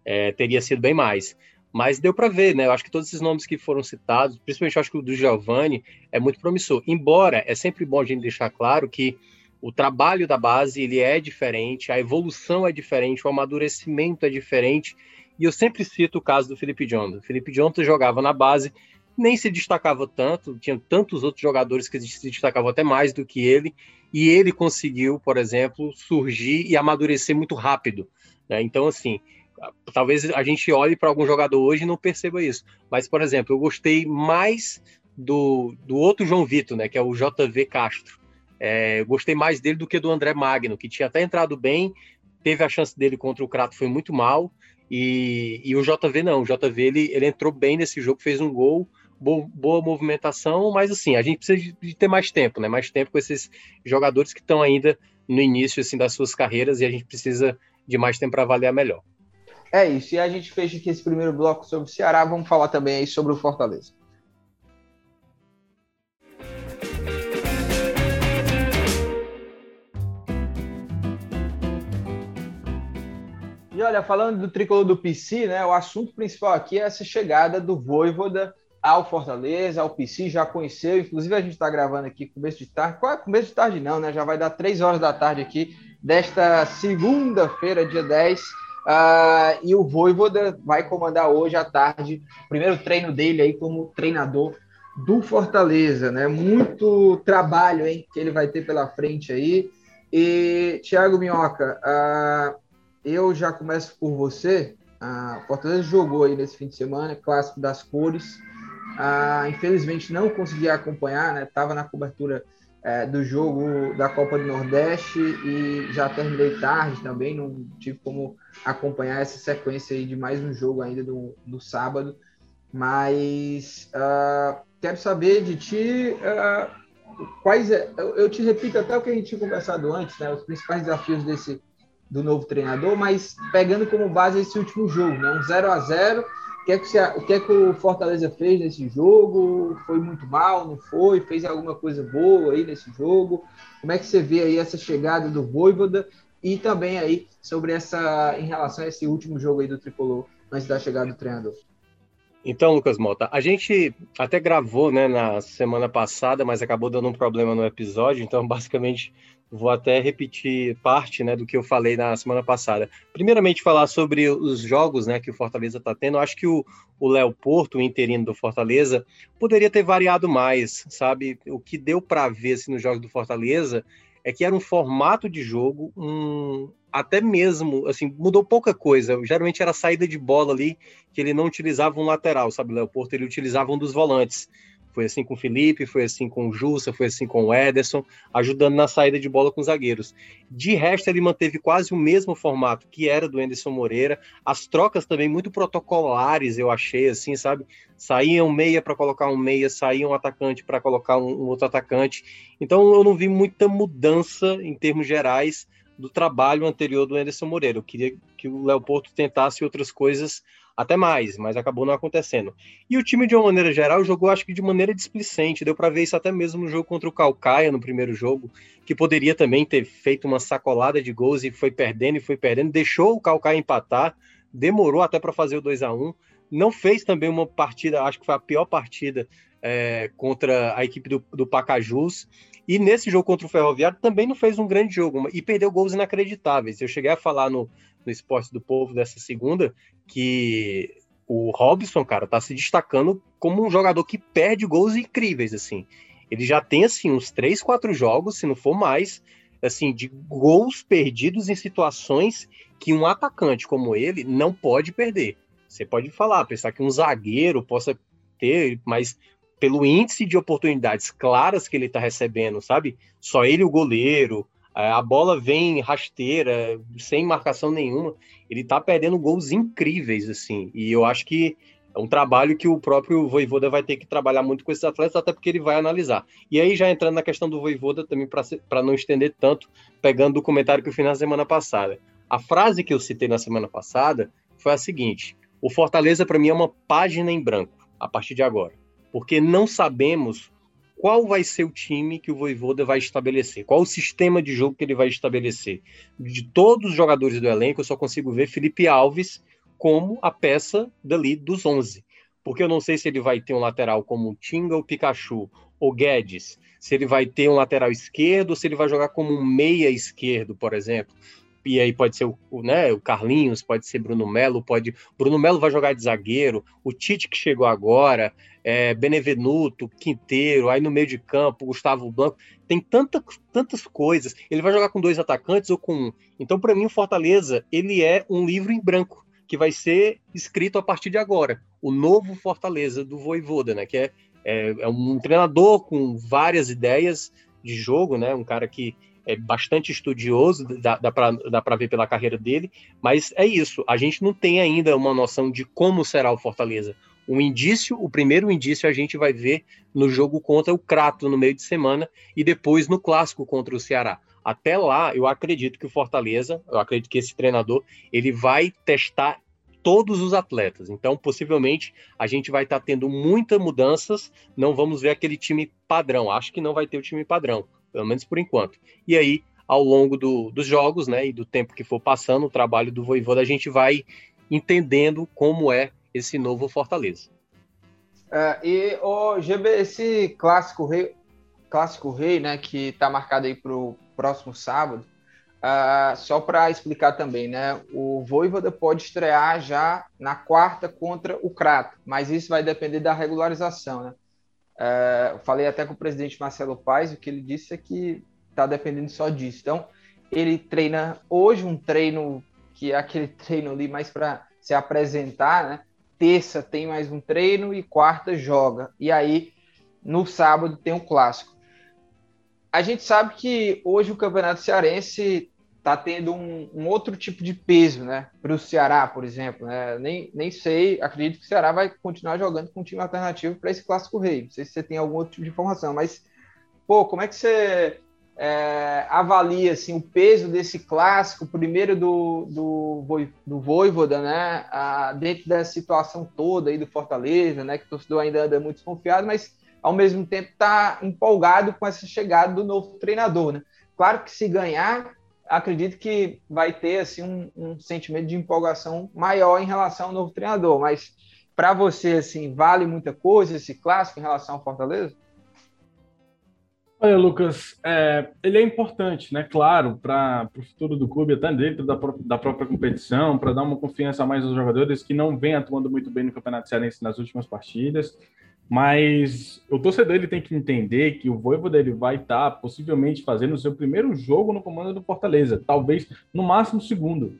Speaker 5: é, teria sido bem mais. Mas deu para ver, né? Eu acho que todos esses nomes que foram citados, principalmente eu acho que o do Giovanni, é muito promissor. Embora é sempre bom a gente deixar claro que o trabalho da base ele é diferente, a evolução é diferente, o amadurecimento é diferente. E eu sempre cito o caso do Felipe Jonathan. O Felipe Jonathan jogava na base, nem se destacava tanto, tinha tantos outros jogadores que se destacavam até mais do que ele, e ele conseguiu, por exemplo, surgir e amadurecer muito rápido. Né? Então, assim, talvez a gente olhe para algum jogador hoje e não perceba isso. Mas, por exemplo, eu gostei mais do, do outro João Vitor, né, que é o JV Castro. É, gostei mais dele do que do André Magno, que tinha até entrado bem, teve a chance dele contra o Crato, foi muito mal. E, e o JV não, o JV ele, ele entrou bem nesse jogo, fez um gol, boa, boa movimentação, mas assim, a gente precisa de, ter mais tempo, né? Mais tempo com esses jogadores que estão ainda no início assim, das suas carreiras e a gente precisa de mais tempo para avaliar melhor.
Speaker 2: É isso. E a gente fecha aqui esse primeiro bloco sobre o Ceará. Vamos falar também aí sobre o Fortaleza. E olha, falando do tricolor do PC, né, o assunto principal aqui é essa chegada do Voivoda ao Fortaleza, ao PC, já conheceu, inclusive a gente está gravando aqui começo de tarde, qual é? Começo de tarde não, né, já vai dar três horas da tarde aqui, desta segunda-feira, dia 10, Uh, e o Voivoda vai comandar hoje à tarde o primeiro treino dele aí como treinador do Fortaleza, né? Muito trabalho, hein, que ele vai ter pela frente aí. E Thiago Minhoca, uh, eu já começo por você. O Fortaleza jogou aí nesse fim de semana, clássico das cores. Uh, infelizmente não consegui acompanhar, né? Tava na cobertura é, do jogo da Copa do Nordeste e já terminei tarde também, não tive como acompanhar essa sequência aí de mais um jogo ainda do, do sábado, mas uh, quero saber de ti uh, quais é, eu, eu, te repito até o que a gente tinha conversado antes, né, os principais desafios desse do novo treinador, mas pegando como base esse último jogo, né, um 0 a 0 o que, é que o que é que o Fortaleza fez nesse jogo? Foi muito mal, não foi? Fez alguma coisa boa aí nesse jogo? Como é que você vê aí essa chegada do Voivoda e também aí sobre essa em relação a esse último jogo aí do Tricolor antes da chegada do treinador?
Speaker 5: Então, Lucas Mota, a gente até gravou né, na semana passada, mas acabou dando um problema no episódio, então basicamente vou até repetir parte né, do que eu falei na semana passada. Primeiramente, falar sobre os jogos né, que o Fortaleza está tendo. Eu acho que o Léo Porto, o interino do Fortaleza, poderia ter variado mais, sabe? O que deu para ver assim, nos jogos do Fortaleza é que era um formato de jogo, um, até mesmo, assim, mudou pouca coisa. Geralmente era saída de bola ali, que ele não utilizava um lateral, sabe, Léo Porto? Ele utilizava um dos volantes. Foi assim com o Felipe, foi assim com o Jussa, foi assim com o Ederson, ajudando na saída de bola com os zagueiros. De resto, ele manteve quase o mesmo formato que era do Anderson Moreira. As trocas também muito protocolares, eu achei, assim, sabe? Saíam meia para colocar um meia, saíam um atacante para colocar um, um outro atacante. Então, eu não vi muita mudança em termos gerais do trabalho anterior do Anderson Moreira. Eu queria que o Léo Porto tentasse outras coisas até mais, mas acabou não acontecendo. E o time, de uma maneira geral, jogou, acho que de maneira displicente. Deu para ver isso até mesmo no jogo contra o Calcaia, no primeiro jogo, que poderia também ter feito uma sacolada de gols e foi perdendo e foi perdendo. Deixou o Calcaia empatar, demorou até para fazer o 2 a 1 Não fez também uma partida, acho que foi a pior partida é, contra a equipe do, do Pacajus. E nesse jogo contra o Ferroviário também não fez um grande jogo e perdeu gols inacreditáveis. Eu cheguei a falar no, no Esporte do Povo dessa segunda que o Robson, cara, tá se destacando como um jogador que perde gols incríveis, assim. Ele já tem, assim, uns três, quatro jogos, se não for mais, assim, de gols perdidos em situações que um atacante como ele não pode perder. Você pode falar, pensar que um zagueiro possa ter, mas pelo índice de oportunidades claras que ele está recebendo, sabe? Só ele, o goleiro, a bola vem rasteira, sem marcação nenhuma. Ele tá perdendo gols incríveis, assim. E eu acho que é um trabalho que o próprio Voivoda vai ter que trabalhar muito com esses atletas, até porque ele vai analisar. E aí, já entrando na questão do Voivoda, também para não estender tanto, pegando o comentário que eu fiz na semana passada. A frase que eu citei na semana passada foi a seguinte: o Fortaleza, para mim, é uma página em branco, a partir de agora. Porque não sabemos qual vai ser o time que o Voivoda vai estabelecer, qual o sistema de jogo que ele vai estabelecer. De todos os jogadores do elenco, eu só consigo ver Felipe Alves como a peça dali dos 11. Porque eu não sei se ele vai ter um lateral como Tinga ou Pikachu ou Guedes, se ele vai ter um lateral esquerdo, se ele vai jogar como um meia esquerdo, por exemplo. E aí pode ser o, né, o Carlinhos, pode ser Bruno Melo, pode. Bruno Melo vai jogar de zagueiro, o Tite que chegou agora, é, Benevenuto, Quinteiro, aí no meio de campo, Gustavo Blanco. Tem tanta, tantas coisas. Ele vai jogar com dois atacantes ou com um. Então, para mim, o Fortaleza ele é um livro em branco que vai ser escrito a partir de agora. O novo Fortaleza do Voivoda, né? Que é, é, é um treinador com várias ideias de jogo, né? Um cara que é bastante estudioso, dá, dá para ver pela carreira dele, mas é isso, a gente não tem ainda uma noção de como será o Fortaleza. Um indício, o primeiro indício a gente vai ver no jogo contra o Crato no meio de semana e depois no clássico contra o Ceará. Até lá, eu acredito que o Fortaleza, eu acredito que esse treinador, ele vai testar todos os atletas. Então, possivelmente, a gente vai estar tá tendo muitas mudanças, não vamos ver aquele time padrão. Acho que não vai ter o time padrão pelo menos por enquanto. E aí, ao longo do, dos jogos, né, e do tempo que for passando, o trabalho do Voivoda, a gente vai entendendo como é esse novo Fortaleza.
Speaker 2: É, e o GB, esse clássico rei, clássico rei, né, que está marcado aí para o próximo sábado, uh, só para explicar também, né, o Voivoda pode estrear já na quarta contra o Crato, mas isso vai depender da regularização, né? É, falei até com o presidente Marcelo Paes, o que ele disse é que está dependendo só disso. Então, ele treina hoje um treino que é aquele treino ali mais para se apresentar, né? Terça tem mais um treino e quarta joga. E aí, no sábado, tem um clássico. A gente sabe que hoje o Campeonato Cearense está tendo um, um, outro tipo de peso, né? Para o Ceará, por exemplo. Né? Nem, nem sei, acredito que o Ceará vai continuar jogando com um time alternativo para esse clássico rei. Não sei se você tem algum outro tipo de informação, mas, pô, como é que você é, avalia assim, o peso desse clássico, primeiro do, do, do Voivoda, né? A, dentro dessa situação toda aí do Fortaleza, né? Que o torcedor ainda anda muito desconfiado, mas ao mesmo tempo está empolgado com essa chegada do novo treinador, né? Claro que se ganhar acredito que vai ter assim um, um, sentimento de empolgação maior em relação ao novo treinador. Mas para você assim vale muita coisa esse clássico em relação ao Fortaleza?
Speaker 3: Olha, Lucas, é, ele é importante, né? Claro, para o futuro do clube, até dentro da, da própria competição, para dar uma confiança a mais aos jogadores que não vêm atuando muito bem no Campeonato Cearense nas últimas partidas. Mas o torcedor ele tem que entender que o Voivoda ele vai estar tá, possivelmente fazendo o seu primeiro jogo no comando do Fortaleza, talvez no máximo segundo.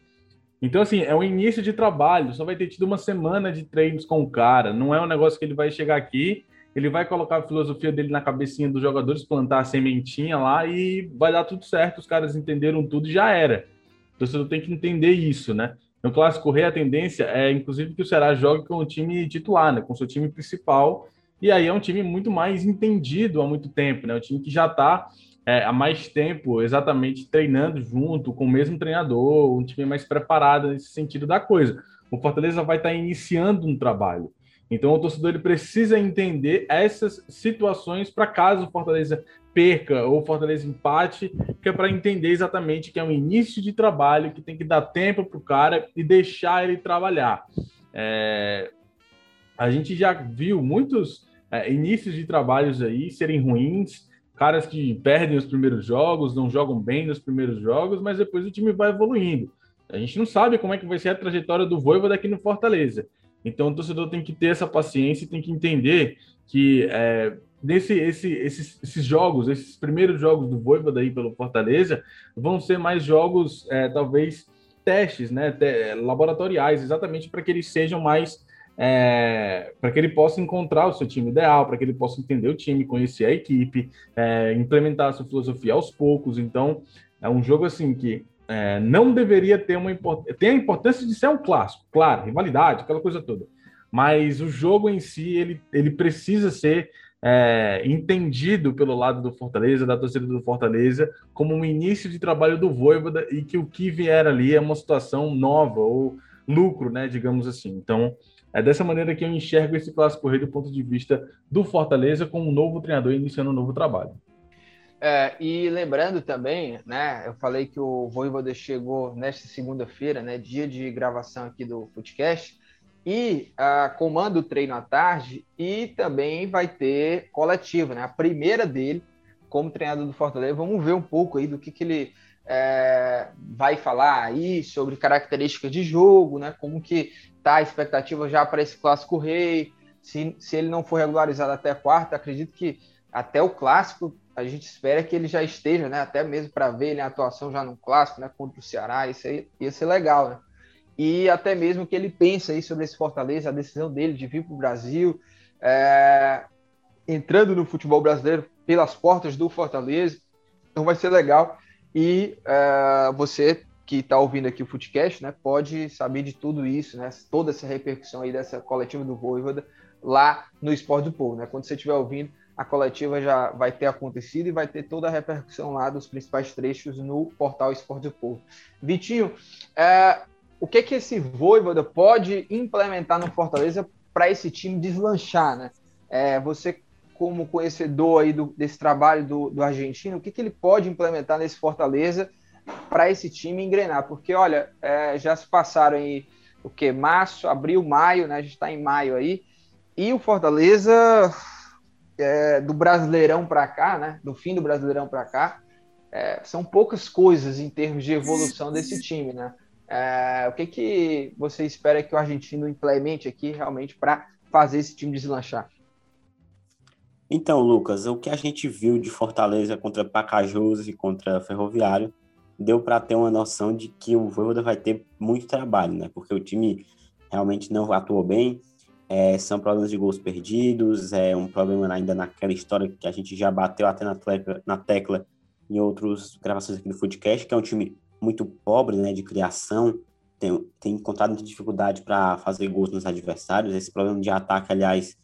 Speaker 3: Então, assim, é um início de trabalho, só vai ter tido uma semana de treinos com o cara. Não é um negócio que ele vai chegar aqui, ele vai colocar a filosofia dele na cabecinha dos jogadores, plantar a sementinha lá e vai dar tudo certo. Os caras entenderam tudo e já era. O torcedor tem que entender isso, né? No Clássico Rei, a tendência é, inclusive, que o Ceará jogue com o time titular, né? Com seu time principal e aí é um time muito mais entendido há muito tempo, né? Um time que já está é, há mais tempo exatamente treinando junto com o mesmo treinador, um time mais preparado nesse sentido da coisa. O Fortaleza vai estar tá iniciando um trabalho. Então o torcedor ele precisa entender essas situações para caso o Fortaleza perca ou o Fortaleza empate, que é para entender exatamente que é um início de trabalho, que tem que dar tempo para o cara e deixar ele trabalhar. É... A gente já viu muitos é, inícios de trabalhos aí serem ruins, caras que perdem os primeiros jogos, não jogam bem nos primeiros jogos, mas depois o time vai evoluindo. A gente não sabe como é que vai ser a trajetória do Voivoda daqui no Fortaleza. Então o torcedor tem que ter essa paciência e tem que entender que é, esse, esses, esses, jogos, esses primeiros jogos do Voivoda aí pelo Fortaleza, vão ser mais jogos, é, talvez, testes, né, laboratoriais, exatamente para que eles sejam mais é, para que ele possa encontrar o seu time ideal, para que ele possa entender o time, conhecer a equipe, é, implementar a sua filosofia aos poucos. Então, é um jogo assim que é, não deveria ter uma importância. Tem a importância de ser um clássico, claro, rivalidade, aquela coisa toda. Mas o jogo em si, ele, ele precisa ser é, entendido pelo lado do Fortaleza, da torcida do Fortaleza, como um início de trabalho do Voivoda e que o que vier ali é uma situação nova ou lucro, né, digamos assim. Então, é dessa maneira que eu enxergo esse clássico rei do ponto de vista do Fortaleza com um novo treinador iniciando um novo trabalho.
Speaker 2: É, e lembrando também, né, eu falei que o Voivoda chegou nesta segunda-feira, né, dia de gravação aqui do podcast, e uh, comanda o treino à tarde e também vai ter coletiva, né, a primeira dele como treinador do Fortaleza. Vamos ver um pouco aí do que, que ele é, vai falar aí sobre características de jogo, né, como que tá a expectativa já para esse clássico rei, se, se ele não for regularizado até quarta, acredito que até o clássico a gente espera que ele já esteja, né? Até mesmo para ver ele em atuação já no clássico, né? Contra o Ceará, isso aí ia ser legal, né? E até mesmo que ele pense aí sobre esse Fortaleza, a decisão dele de vir para o Brasil, é... entrando no futebol brasileiro pelas portas do Fortaleza. Então vai ser legal. E é... você que está ouvindo aqui o Footcast, né? Pode saber de tudo isso, né? Toda essa repercussão aí dessa coletiva do Voivoda lá no Esporte do Povo, né? Quando você estiver ouvindo, a coletiva já vai ter acontecido e vai ter toda a repercussão lá dos principais trechos no portal Esporte do Povo. Vitinho, é, o que que esse Voivoda pode implementar no Fortaleza para esse time deslanchar, né? É, você como conhecedor aí do, desse trabalho do, do argentino, o que, que ele pode implementar nesse Fortaleza para esse time engrenar? Porque, olha, é, já se passaram aí o que? Março, abril, maio, né? A gente está em maio aí. E o Fortaleza é, do Brasileirão para cá, né? Do fim do Brasileirão para cá, é, são poucas coisas em termos de evolução desse time, né? É, o que, que você espera que o argentino implemente aqui realmente para fazer esse time deslanchar?
Speaker 4: Então, Lucas, o que a gente viu de Fortaleza contra Pacajus e contra Ferroviário deu para ter uma noção de que o Voivoda vai ter muito trabalho, né? Porque o time realmente não atuou bem, é, são problemas de gols perdidos, é um problema ainda naquela história que a gente já bateu até na tecla, na tecla em outras gravações aqui do Footcast, que é um time muito pobre né, de criação, tem, tem encontrado muita dificuldade para fazer gols nos adversários. Esse problema de ataque, aliás,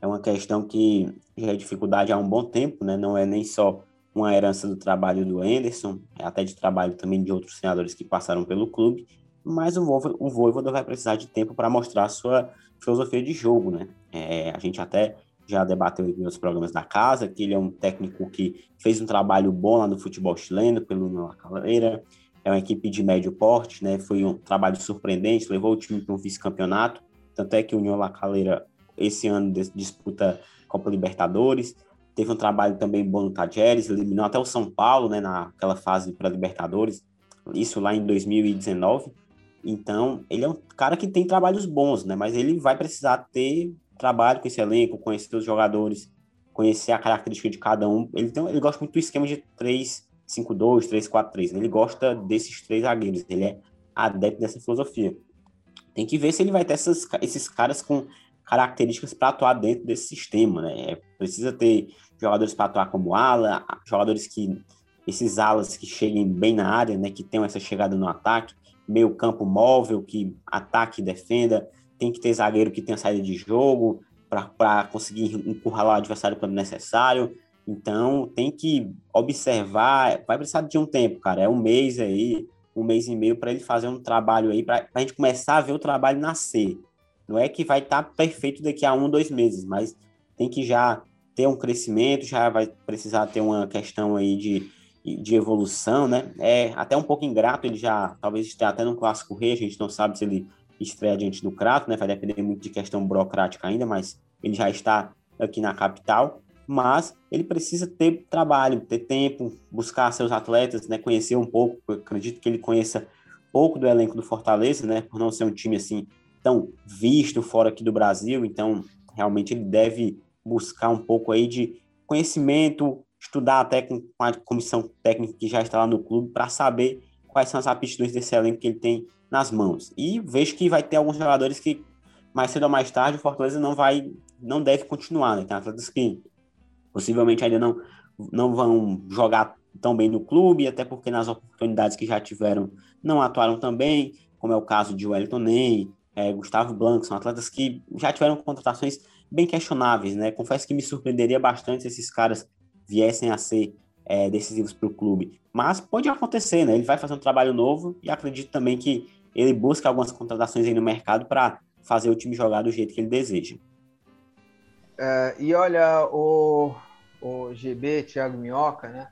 Speaker 4: é uma questão que já é dificuldade há um bom tempo, né? não é nem só uma herança do trabalho do Anderson, até de trabalho também de outros senadores que passaram pelo clube, mas o Voivoda vai precisar de tempo para mostrar sua filosofia de jogo, né? É, a gente até já debateu em outros programas da casa que ele é um técnico que fez um trabalho bom lá no futebol chileno, pelo Nuno Caldeira, é uma equipe de médio porte, né? Foi um trabalho surpreendente, levou o time para um vice-campeonato, tanto é que o União La Calera esse ano disputa Copa Libertadores, teve um trabalho também bom no Tajeres, eliminou até o São Paulo, né, naquela fase para Libertadores, isso lá em 2019. Então, ele é um cara que tem trabalhos bons, né? Mas ele vai precisar ter trabalho com esse elenco, conhecer os jogadores, conhecer a característica de cada um. Ele, tem, ele gosta muito do esquema de 3-5-2, 3-4-3. Né? Ele gosta desses três zagueiros. Ele é adepto dessa filosofia. Tem que ver se ele vai ter essas, esses caras com características para atuar dentro desse sistema, né? É, precisa ter jogadores para atuar como ala, jogadores que esses alas que cheguem bem na área, né, que tenham essa chegada no ataque, meio campo móvel, que ataque e defenda, tem que ter zagueiro que tenha saída de jogo para conseguir encurralar o adversário quando necessário. Então, tem que observar, vai precisar de um tempo, cara, é um mês aí, um mês e meio para ele fazer um trabalho aí, para a gente começar a ver o trabalho nascer. Não é que vai estar tá perfeito daqui a um, dois meses, mas tem que já ter um crescimento, já vai precisar ter uma questão aí de de evolução, né? É até um pouco ingrato, ele já talvez esteja até no clássico rei, a gente não sabe se ele estreia diante do Crato, né? Vai depender muito de questão burocrática ainda, mas ele já está aqui na capital. Mas ele precisa ter trabalho, ter tempo, buscar seus atletas, né? Conhecer um pouco. Acredito que ele conheça pouco do elenco do Fortaleza, né? Por não ser um time assim tão visto fora aqui do Brasil, então realmente ele deve buscar um pouco aí de conhecimento, estudar até com a comissão técnica que já está lá no clube para saber quais são as aptidões desse elenco que ele tem nas mãos. E vejo que vai ter alguns jogadores que mais cedo ou mais tarde o Fortaleza não vai, não deve continuar, né? Tem atletas que possivelmente ainda não, não vão jogar tão bem no clube, até porque nas oportunidades que já tiveram não atuaram tão bem, como é o caso de Wellington Ney, é, Gustavo Blanco, são atletas que já tiveram contratações bem questionáveis, né? Confesso que me surpreenderia bastante se esses caras viessem a ser é, decisivos para o clube. Mas pode acontecer, né? Ele vai fazer um trabalho novo e acredito também que ele busca algumas contratações aí no mercado para fazer o time jogar do jeito que ele deseja.
Speaker 2: É, e olha, o, o GB, Thiago Minhoca, né?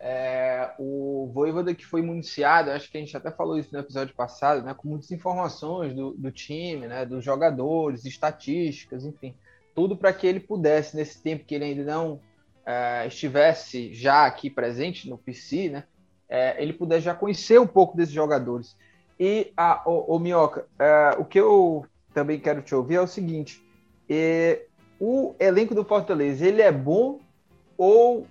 Speaker 2: É, o Voivoda que foi municiado, acho que a gente até falou isso no episódio passado, né, com muitas informações do, do time, né, dos jogadores, estatísticas, enfim, tudo para que ele pudesse, nesse tempo que ele ainda não é, estivesse já aqui presente no PC, né, é, ele pudesse já conhecer um pouco desses jogadores. E, a, o, o Minhoca, é, o que eu também quero te ouvir é o seguinte, é, o elenco do Fortaleza, ele é bom ou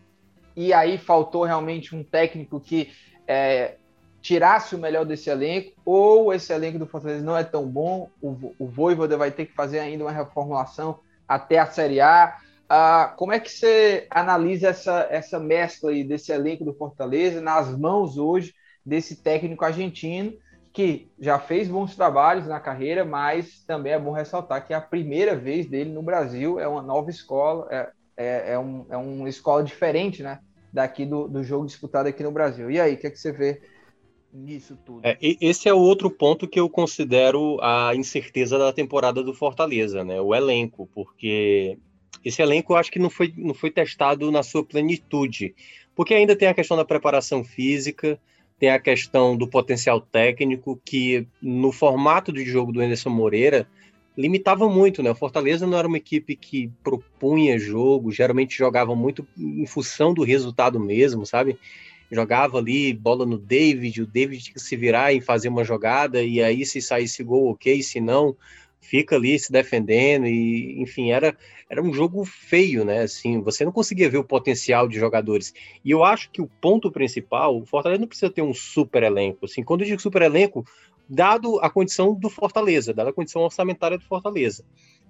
Speaker 2: e aí faltou realmente um técnico que é, tirasse o melhor desse elenco, ou esse elenco do Fortaleza não é tão bom, o, o Voivoda vai ter que fazer ainda uma reformulação até a Série A. Ah, como é que você analisa essa, essa mescla aí desse elenco do Fortaleza nas mãos hoje desse técnico argentino, que já fez bons trabalhos na carreira, mas também é bom ressaltar que é a primeira vez dele no Brasil, é uma nova escola, é, é, é, um, é uma escola diferente, né? Daqui do, do jogo disputado aqui no Brasil. E aí, o que, é que você vê nisso tudo?
Speaker 5: É, esse é o outro ponto que eu considero a incerteza da temporada do Fortaleza, né? O elenco, porque esse elenco eu acho que não foi, não foi testado na sua plenitude, porque ainda tem a questão da preparação física, tem a questão do potencial técnico, que no formato de jogo do Anderson Moreira limitava muito, né? O Fortaleza não era uma equipe que propunha jogo, geralmente jogava muito em função do resultado mesmo, sabe? Jogava ali bola no David, o David tinha que se virar em fazer uma jogada, e aí se saísse gol, ok, se não, fica ali se defendendo, e enfim, era, era um jogo feio, né? Assim, você não conseguia ver o potencial de jogadores. E eu acho que o ponto principal, o Fortaleza não precisa ter um super elenco. Assim, quando eu digo super elenco, dado a condição do Fortaleza, dada a condição orçamentária do Fortaleza.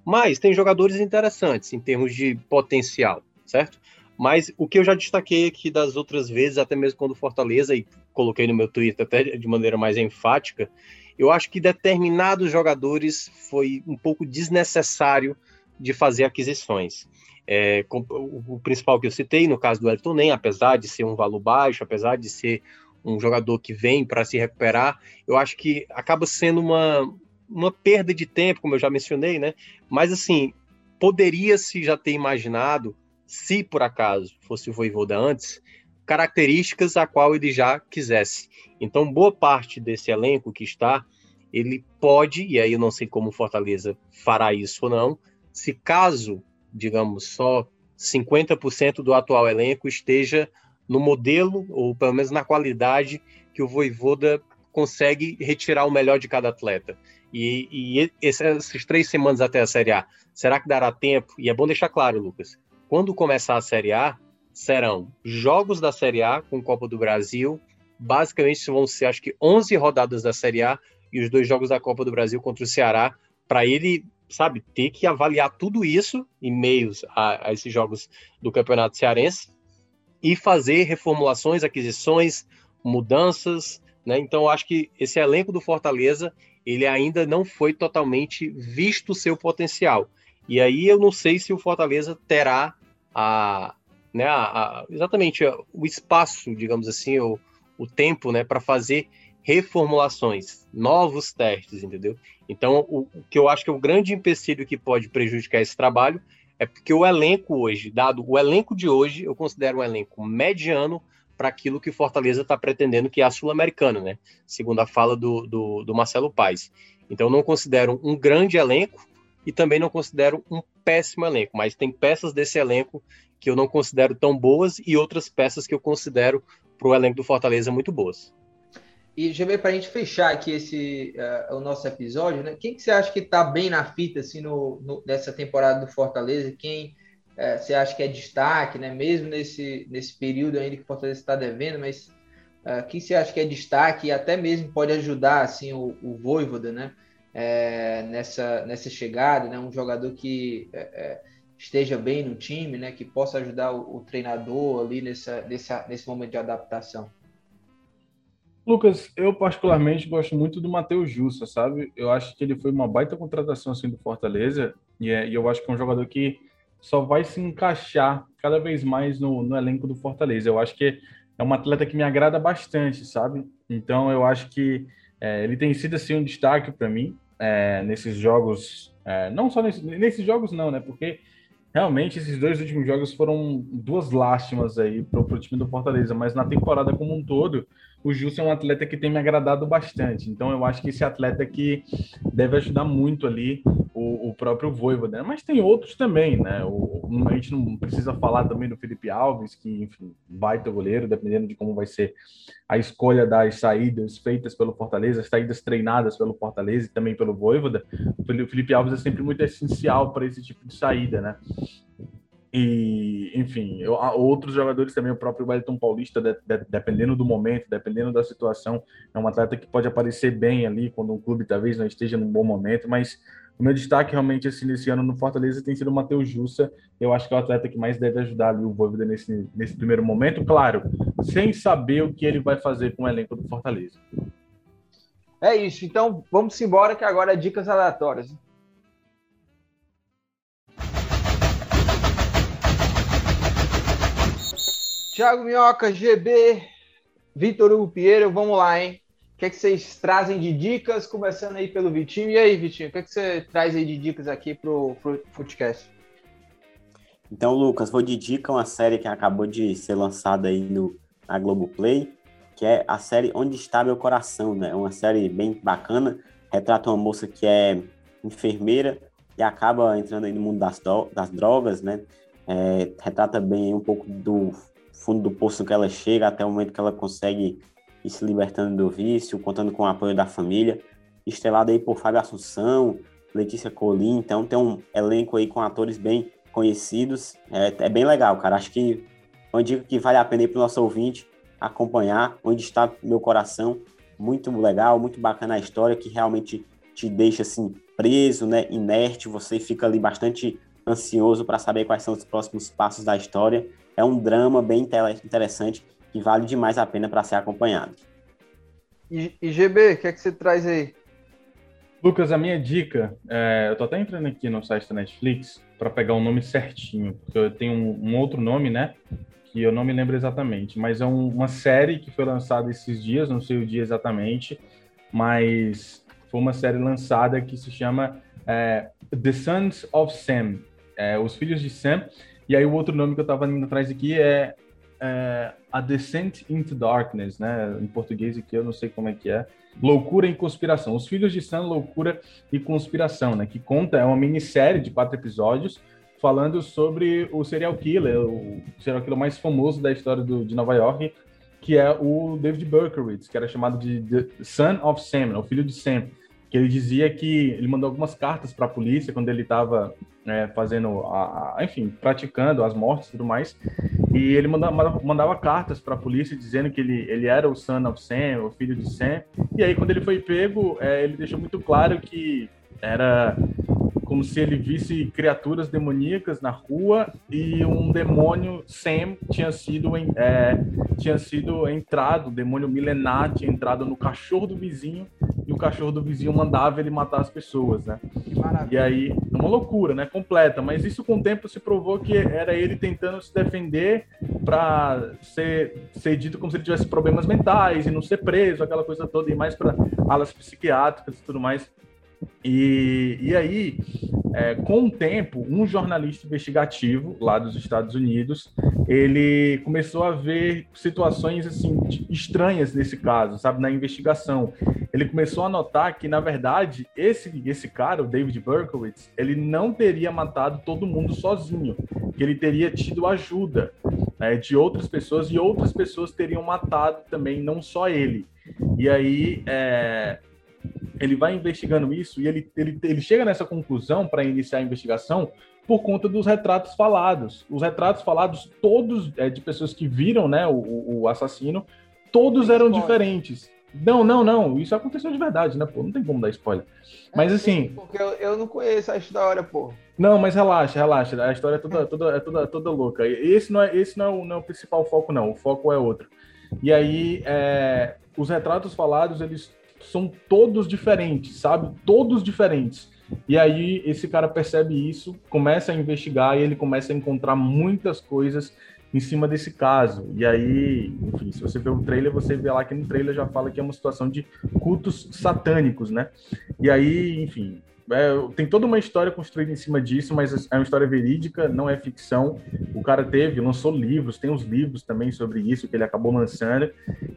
Speaker 5: Mas tem jogadores interessantes em termos de potencial, certo? Mas o que eu já destaquei aqui das outras vezes, até mesmo quando Fortaleza, e coloquei no meu Twitter até de maneira mais enfática, eu acho que determinados jogadores foi um pouco desnecessário de fazer aquisições. É, o, principal que eu citei, no caso do Elton Nem, apesar de ser um valor baixo, apesar de ser um jogador que vem para se recuperar, eu acho que acaba sendo uma, uma perda de tempo, como eu já mencionei, né? Mas assim, poderia-se já ter imaginado, se por acaso fosse o Voivoda antes, características a qual ele já quisesse. Então, boa parte desse elenco que está, ele pode, e aí eu não sei como Fortaleza fará isso ou não, se caso, digamos, só 50% do atual elenco esteja no modelo, ou pelo menos na qualidade, que o Voivoda consegue retirar o melhor de cada atleta. E, e essas três semanas até a Série A, será que dará tempo? E é bom deixar claro, Lucas, quando começar a Série A, serão jogos da Série A com Copa do Brasil, basicamente vão ser, acho que, 11 rodadas da Série A e os dois jogos da Copa do Brasil contra o Ceará, para ele, sabe, ter que avaliar tudo isso em meios a, a esses jogos do Campeonato Cearense e fazer reformulações, aquisições, mudanças, né? Então, acho que esse elenco do Fortaleza ele ainda não foi totalmente visto o seu potencial. E aí eu não sei se o Fortaleza terá a, né, a, a, exatamente o espaço, digamos assim, o, o tempo, né, para fazer reformulações, novos testes, entendeu? Então, o, o, que eu acho que é o grande empecilho que pode prejudicar esse trabalho é porque o elenco hoje, dado o elenco de hoje, eu considero um elenco mediano para aquilo que Fortaleza está pretendendo, que é a Sul-Americana, né? Segundo a fala do, do, do Marcelo Paes. Então, não considero um grande elenco e também não considero um péssimo elenco, mas tem peças desse elenco que eu não considero tão boas e outras peças que eu considero para o elenco do Fortaleza muito boas.
Speaker 2: E, GB, para a gente fechar aqui esse, uh, o nosso episódio, né? Quem que você acha que está bem na fita, assim, no, no, nessa temporada do Fortaleza? Quem uh, você acha que é destaque, né? Mesmo nesse, nesse período ainda que o Fortaleza está devendo, mas uh, quem você acha que é destaque e até mesmo pode ajudar, assim, o, o Voivoda, né? É, nessa, nessa chegada, né? Um jogador que é, esteja bem no time, né? Que possa ajudar o, o treinador ali nessa, nessa, nesse momento de adaptação.
Speaker 3: Lucas, eu particularmente gosto muito do Matheus Jussa, sabe? Eu acho que ele foi uma baita contratação assim do Fortaleza e, é, e eu acho que é um jogador que só vai se encaixar cada vez mais no, no elenco do Fortaleza. Eu acho que é um atleta que me agrada bastante, sabe? Então eu acho que é, ele tem sido assim um destaque para mim é, nesses jogos, é, não só nesse, nesses jogos não, né? Porque realmente esses dois últimos jogos foram duas lástimas aí para o time do Fortaleza, mas na temporada como um todo, o Justo é um atleta que tem me agradado bastante. Então eu acho que esse atleta que deve ajudar muito ali o, o próprio Voivoda, né? Mas tem outros também, né? O, a gente não precisa falar também do Felipe Alves, que, enfim, baita goleiro, dependendo de como vai ser a escolha das saídas feitas pelo Fortaleza, as saídas treinadas pelo Fortaleza e também pelo Voivoda. O Felipe Alves é sempre muito essencial para esse tipo de saída, né? E, enfim, eu, outros jogadores também, o próprio Wellington Paulista, de, de, dependendo do momento, dependendo da situação, é um atleta que pode aparecer bem ali quando o clube talvez não esteja num bom momento, mas o meu destaque realmente assim, nesse ano no Fortaleza tem sido o Matheus Jussa. Eu acho que é o atleta que mais deve ajudar ali o Voivoda nesse, nesse primeiro momento, claro, sem saber o que ele vai fazer com o elenco do Fortaleza.
Speaker 2: É isso, então vamos embora que agora é dicas aleatórias. Thiago Minhoca, GB, Vitor Hugo Pinheiro, vamos lá, hein? O que, é que vocês trazem de dicas? Começando aí pelo Vitinho. E aí, Vitinho, o que, é que você traz aí de dicas aqui pro, pro Footcast?
Speaker 4: Então, Lucas, vou de dica uma série que acabou de ser lançada aí no, na Globoplay, que é a série Onde Está Meu Coração, né? É uma série bem bacana, retrata uma moça que é enfermeira e acaba entrando aí no mundo das, das drogas, né? É, retrata bem um pouco do fundo do poço que ela chega até o momento que ela consegue ir se libertando do vício, contando com o apoio da família. Estrelada aí por Fábio Assunção, Letícia Colim, então tem um elenco aí com atores bem conhecidos. É, é bem legal, cara. Acho que é uma dica que vale a pena para o nosso ouvinte acompanhar onde está meu coração. Muito legal, muito bacana a história que realmente te deixa assim preso, né, inerte. Você fica ali bastante ansioso para saber quais são os próximos passos da história é um drama bem interessante que vale demais a pena para ser acompanhado.
Speaker 2: E, e GB, o que é que você traz aí?
Speaker 3: Lucas, a minha dica, é, eu tô até entrando aqui no site da Netflix para pegar o um nome certinho, porque eu tenho um, um, outro nome, né? Que eu não me lembro exatamente, mas é um, uma série que foi lançada esses dias, não sei o dia exatamente, mas foi uma série lançada que se chama é, The Sons of Sam, é, Os Filhos de Sam, e aí o outro nome que eu estava indo atrás aqui é, é, A Descent into Darkness, né? Em português aqui eu não sei como é que é. Loucura e Conspiração. Os Filhos de Sam, Loucura e Conspiração, né? Que conta, é uma minissérie de quatro episódios falando sobre o serial killer, o serial killer mais famoso da história do, de Nova York, que é o David Berkowitz, que era chamado de The Son of Sam, né? o filho de Sam que ele dizia que ele mandou algumas cartas para a polícia quando ele estava é, fazendo, a, a, enfim, praticando as mortes e tudo mais. E ele mandava, mandava cartas para a polícia dizendo que ele, ele era o son of Sam, o filho de Sam. E aí, quando ele foi pego, é, ele deixou muito claro que era como se ele visse criaturas demoníacas na rua e um demônio Sam tinha sido é, tinha sido entrado, demônio milenar tinha entrado no cachorro do vizinho e o cachorro do vizinho mandava ele matar as pessoas, né? E aí, uma loucura, né? Completa. Mas isso com o tempo se provou que era ele tentando se defender para ser, ser dito como se ele tivesse problemas mentais e não ser preso, aquela coisa toda, e mais para alas psiquiátricas e tudo mais. E, e aí, é, com o tempo, um jornalista investigativo lá dos Estados Unidos, ele começou a ver situações assim estranhas nesse caso, sabe, na investigação. Ele começou a notar que, na verdade, esse esse cara, o David Berkowitz, ele não teria matado todo mundo sozinho, que ele teria tido ajuda né, de outras pessoas e outras pessoas teriam matado também, não só ele. E aí, é, ele vai investigando isso e ele, ele, ele chega nessa conclusão para iniciar a investigação por conta dos retratos falados. Os retratos falados, todos é, de pessoas que viram né, o, o assassino, todos eram diferentes. Não, não, não. Isso aconteceu de verdade, né, pô? Não tem como dar spoiler. Mas é, assim.
Speaker 2: Porque eu, eu não conheço a história, pô.
Speaker 3: Não, mas relaxa, relaxa. A história é toda, toda, é toda, toda louca. Esse não é, esse não é, o, não é o principal foco, não. O foco é outro. E aí, é, os retratos falados, eles são todos diferentes, sabe? Todos diferentes. E aí esse cara percebe isso, começa a investigar e ele começa a encontrar muitas coisas em cima desse caso. E aí, enfim, se você vê o trailer, você vê lá que no trailer já fala que é uma situação de cultos satânicos, né? E aí, enfim, é, tem toda uma história construída em cima disso, mas é uma história verídica, não é ficção. O cara teve, lançou livros, tem uns livros também sobre isso que ele acabou lançando.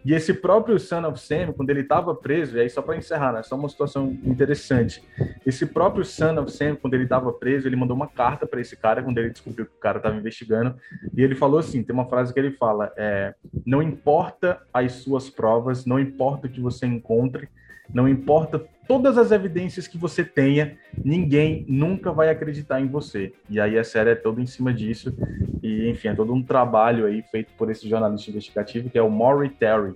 Speaker 3: E esse próprio Son of Sam, quando ele estava preso, e aí só para encerrar, né, só uma situação interessante. Esse próprio Son of Sam, quando ele estava preso, ele mandou uma carta para esse cara quando ele descobriu que o cara estava investigando, e ele falou assim, tem uma frase que ele fala, é, não importa as suas provas, não importa o que você encontre, não importa todas as evidências que você tenha, ninguém nunca vai acreditar em você. E aí a série é toda em cima disso. E, enfim, é todo um trabalho aí feito por esse jornalista investigativo, que é o Maury Terry.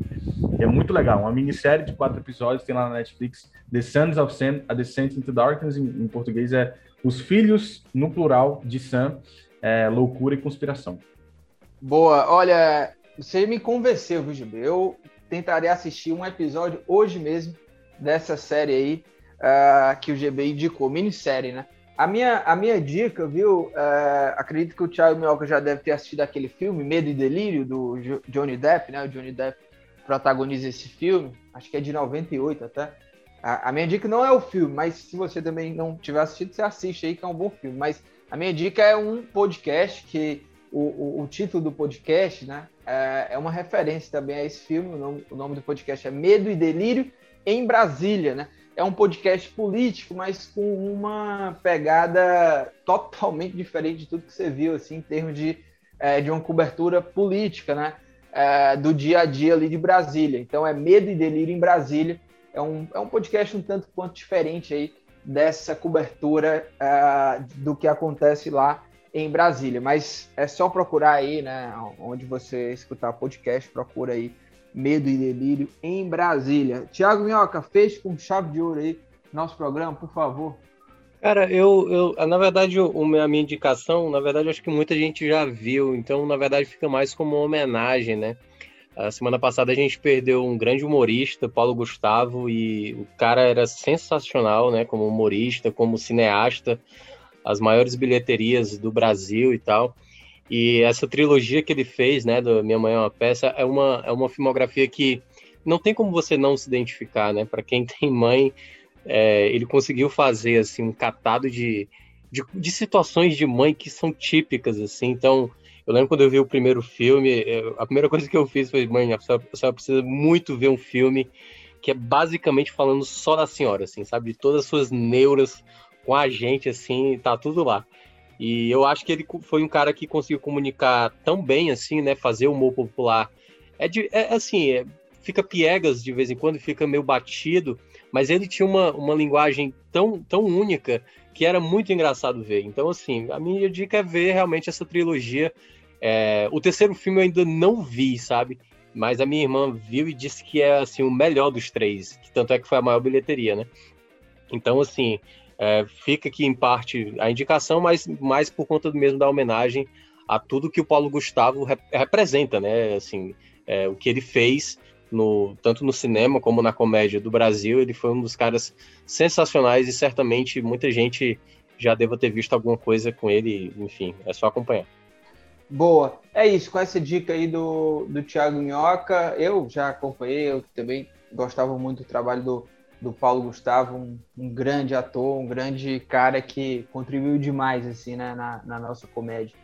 Speaker 3: E é muito legal, uma minissérie de quatro episódios, tem lá na Netflix, The Sons of Sam, A Descent into Darkness, em, em português é Os Filhos, no plural, de Sam, é, Loucura e Conspiração.
Speaker 2: Boa, olha, você me convenceu, viu? Eu tentarei assistir um episódio hoje mesmo dessa série aí uh, que o GB indicou, minissérie, né? A minha, a minha dica, viu? Uh, acredito que o Thiago Mioca já deve ter assistido aquele filme, Medo e Delírio, do Johnny Depp, né? O Johnny Depp protagoniza esse filme, acho que é de 98 até. A, a minha dica não é o filme, mas se você também não tiver assistido, você assiste aí, que é um bom filme. Mas a minha dica é um podcast que o, o, o, título do podcast, né, é, é, uma referência também a esse filme. O nome, o nome, do podcast é Medo e Delírio em Brasília, né? É um podcast político, mas com uma pegada totalmente diferente de tudo que você viu, assim, em termos de, é, de uma cobertura política, né? É, do dia a dia ali de Brasília. Então é Medo e Delírio em Brasília. É um, é um podcast um tanto quanto diferente aí dessa cobertura uh, do que acontece lá em Brasília. Mas é só procurar aí, né? Onde você escutar podcast, procura aí Medo e Delírio em Brasília. Tiago Minhoca, feche com chave de ouro aí nosso programa, por favor.
Speaker 5: Cara, eu, eu na verdade, a minha indicação, na verdade, acho que muita gente já viu, então, na verdade, fica mais como uma homenagem, né? A semana passada a gente perdeu um grande humorista, Paulo Gustavo, e o cara era sensacional, né? Como humorista, como cineasta, as maiores bilheterias do Brasil e tal. E essa trilogia que ele fez, né, do Minha Mãe é uma Peça, é uma, é uma filmografia que não tem como você não se identificar, né? Para quem tem mãe, é, ele conseguiu fazer, assim, um catado de, de, de, situações de mãe que são típicas, assim. Então, eu lembro quando eu vi o primeiro filme, eu, a primeira coisa que eu fiz foi, mãe, a senhora precisa muito ver um filme que é basicamente falando só da senhora, assim, sabe? De todas as suas neuras com a gente, assim, tá tudo lá. E eu acho que ele foi um cara que conseguiu comunicar tão bem assim, né? Fazer o humor popular. É, de, é assim, é, fica piegas de vez em quando, fica meio batido, mas ele tinha uma, uma linguagem tão, tão única que era muito engraçado ver. Então, assim, a minha dica é ver realmente essa trilogia. É, o terceiro filme eu ainda não vi, sabe? Mas a minha irmã viu e disse que é assim o melhor dos três, que tanto é que foi a maior bilheteria, né? Então, assim, é, fica aqui em parte a indicação, mas mais por conta mesmo da homenagem a tudo que o Paulo Gustavo rep representa, né? Assim, é, o que ele fez no, tanto no cinema como na comédia do Brasil, ele foi um dos caras sensacionais e certamente muita gente já deva ter visto alguma coisa com ele, enfim, é só acompanhar.
Speaker 2: Boa, é isso, com essa dica aí do, do Thiago Minhoca, eu já acompanhei, eu também gostava muito do trabalho do, do Paulo Gustavo, um, um, grande ator, um grande cara que contribuiu demais assim né, na, na nossa comédia.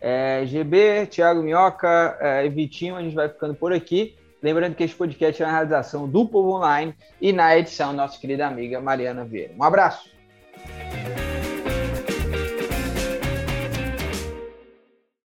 Speaker 2: É, GB, Thiago Minhoca é, Vitinho, a gente vai ficando por aqui. Lembrando que este podcast é uma realização do Povo Online e na edição nossa querida amiga Mariana Vieira. Um abraço!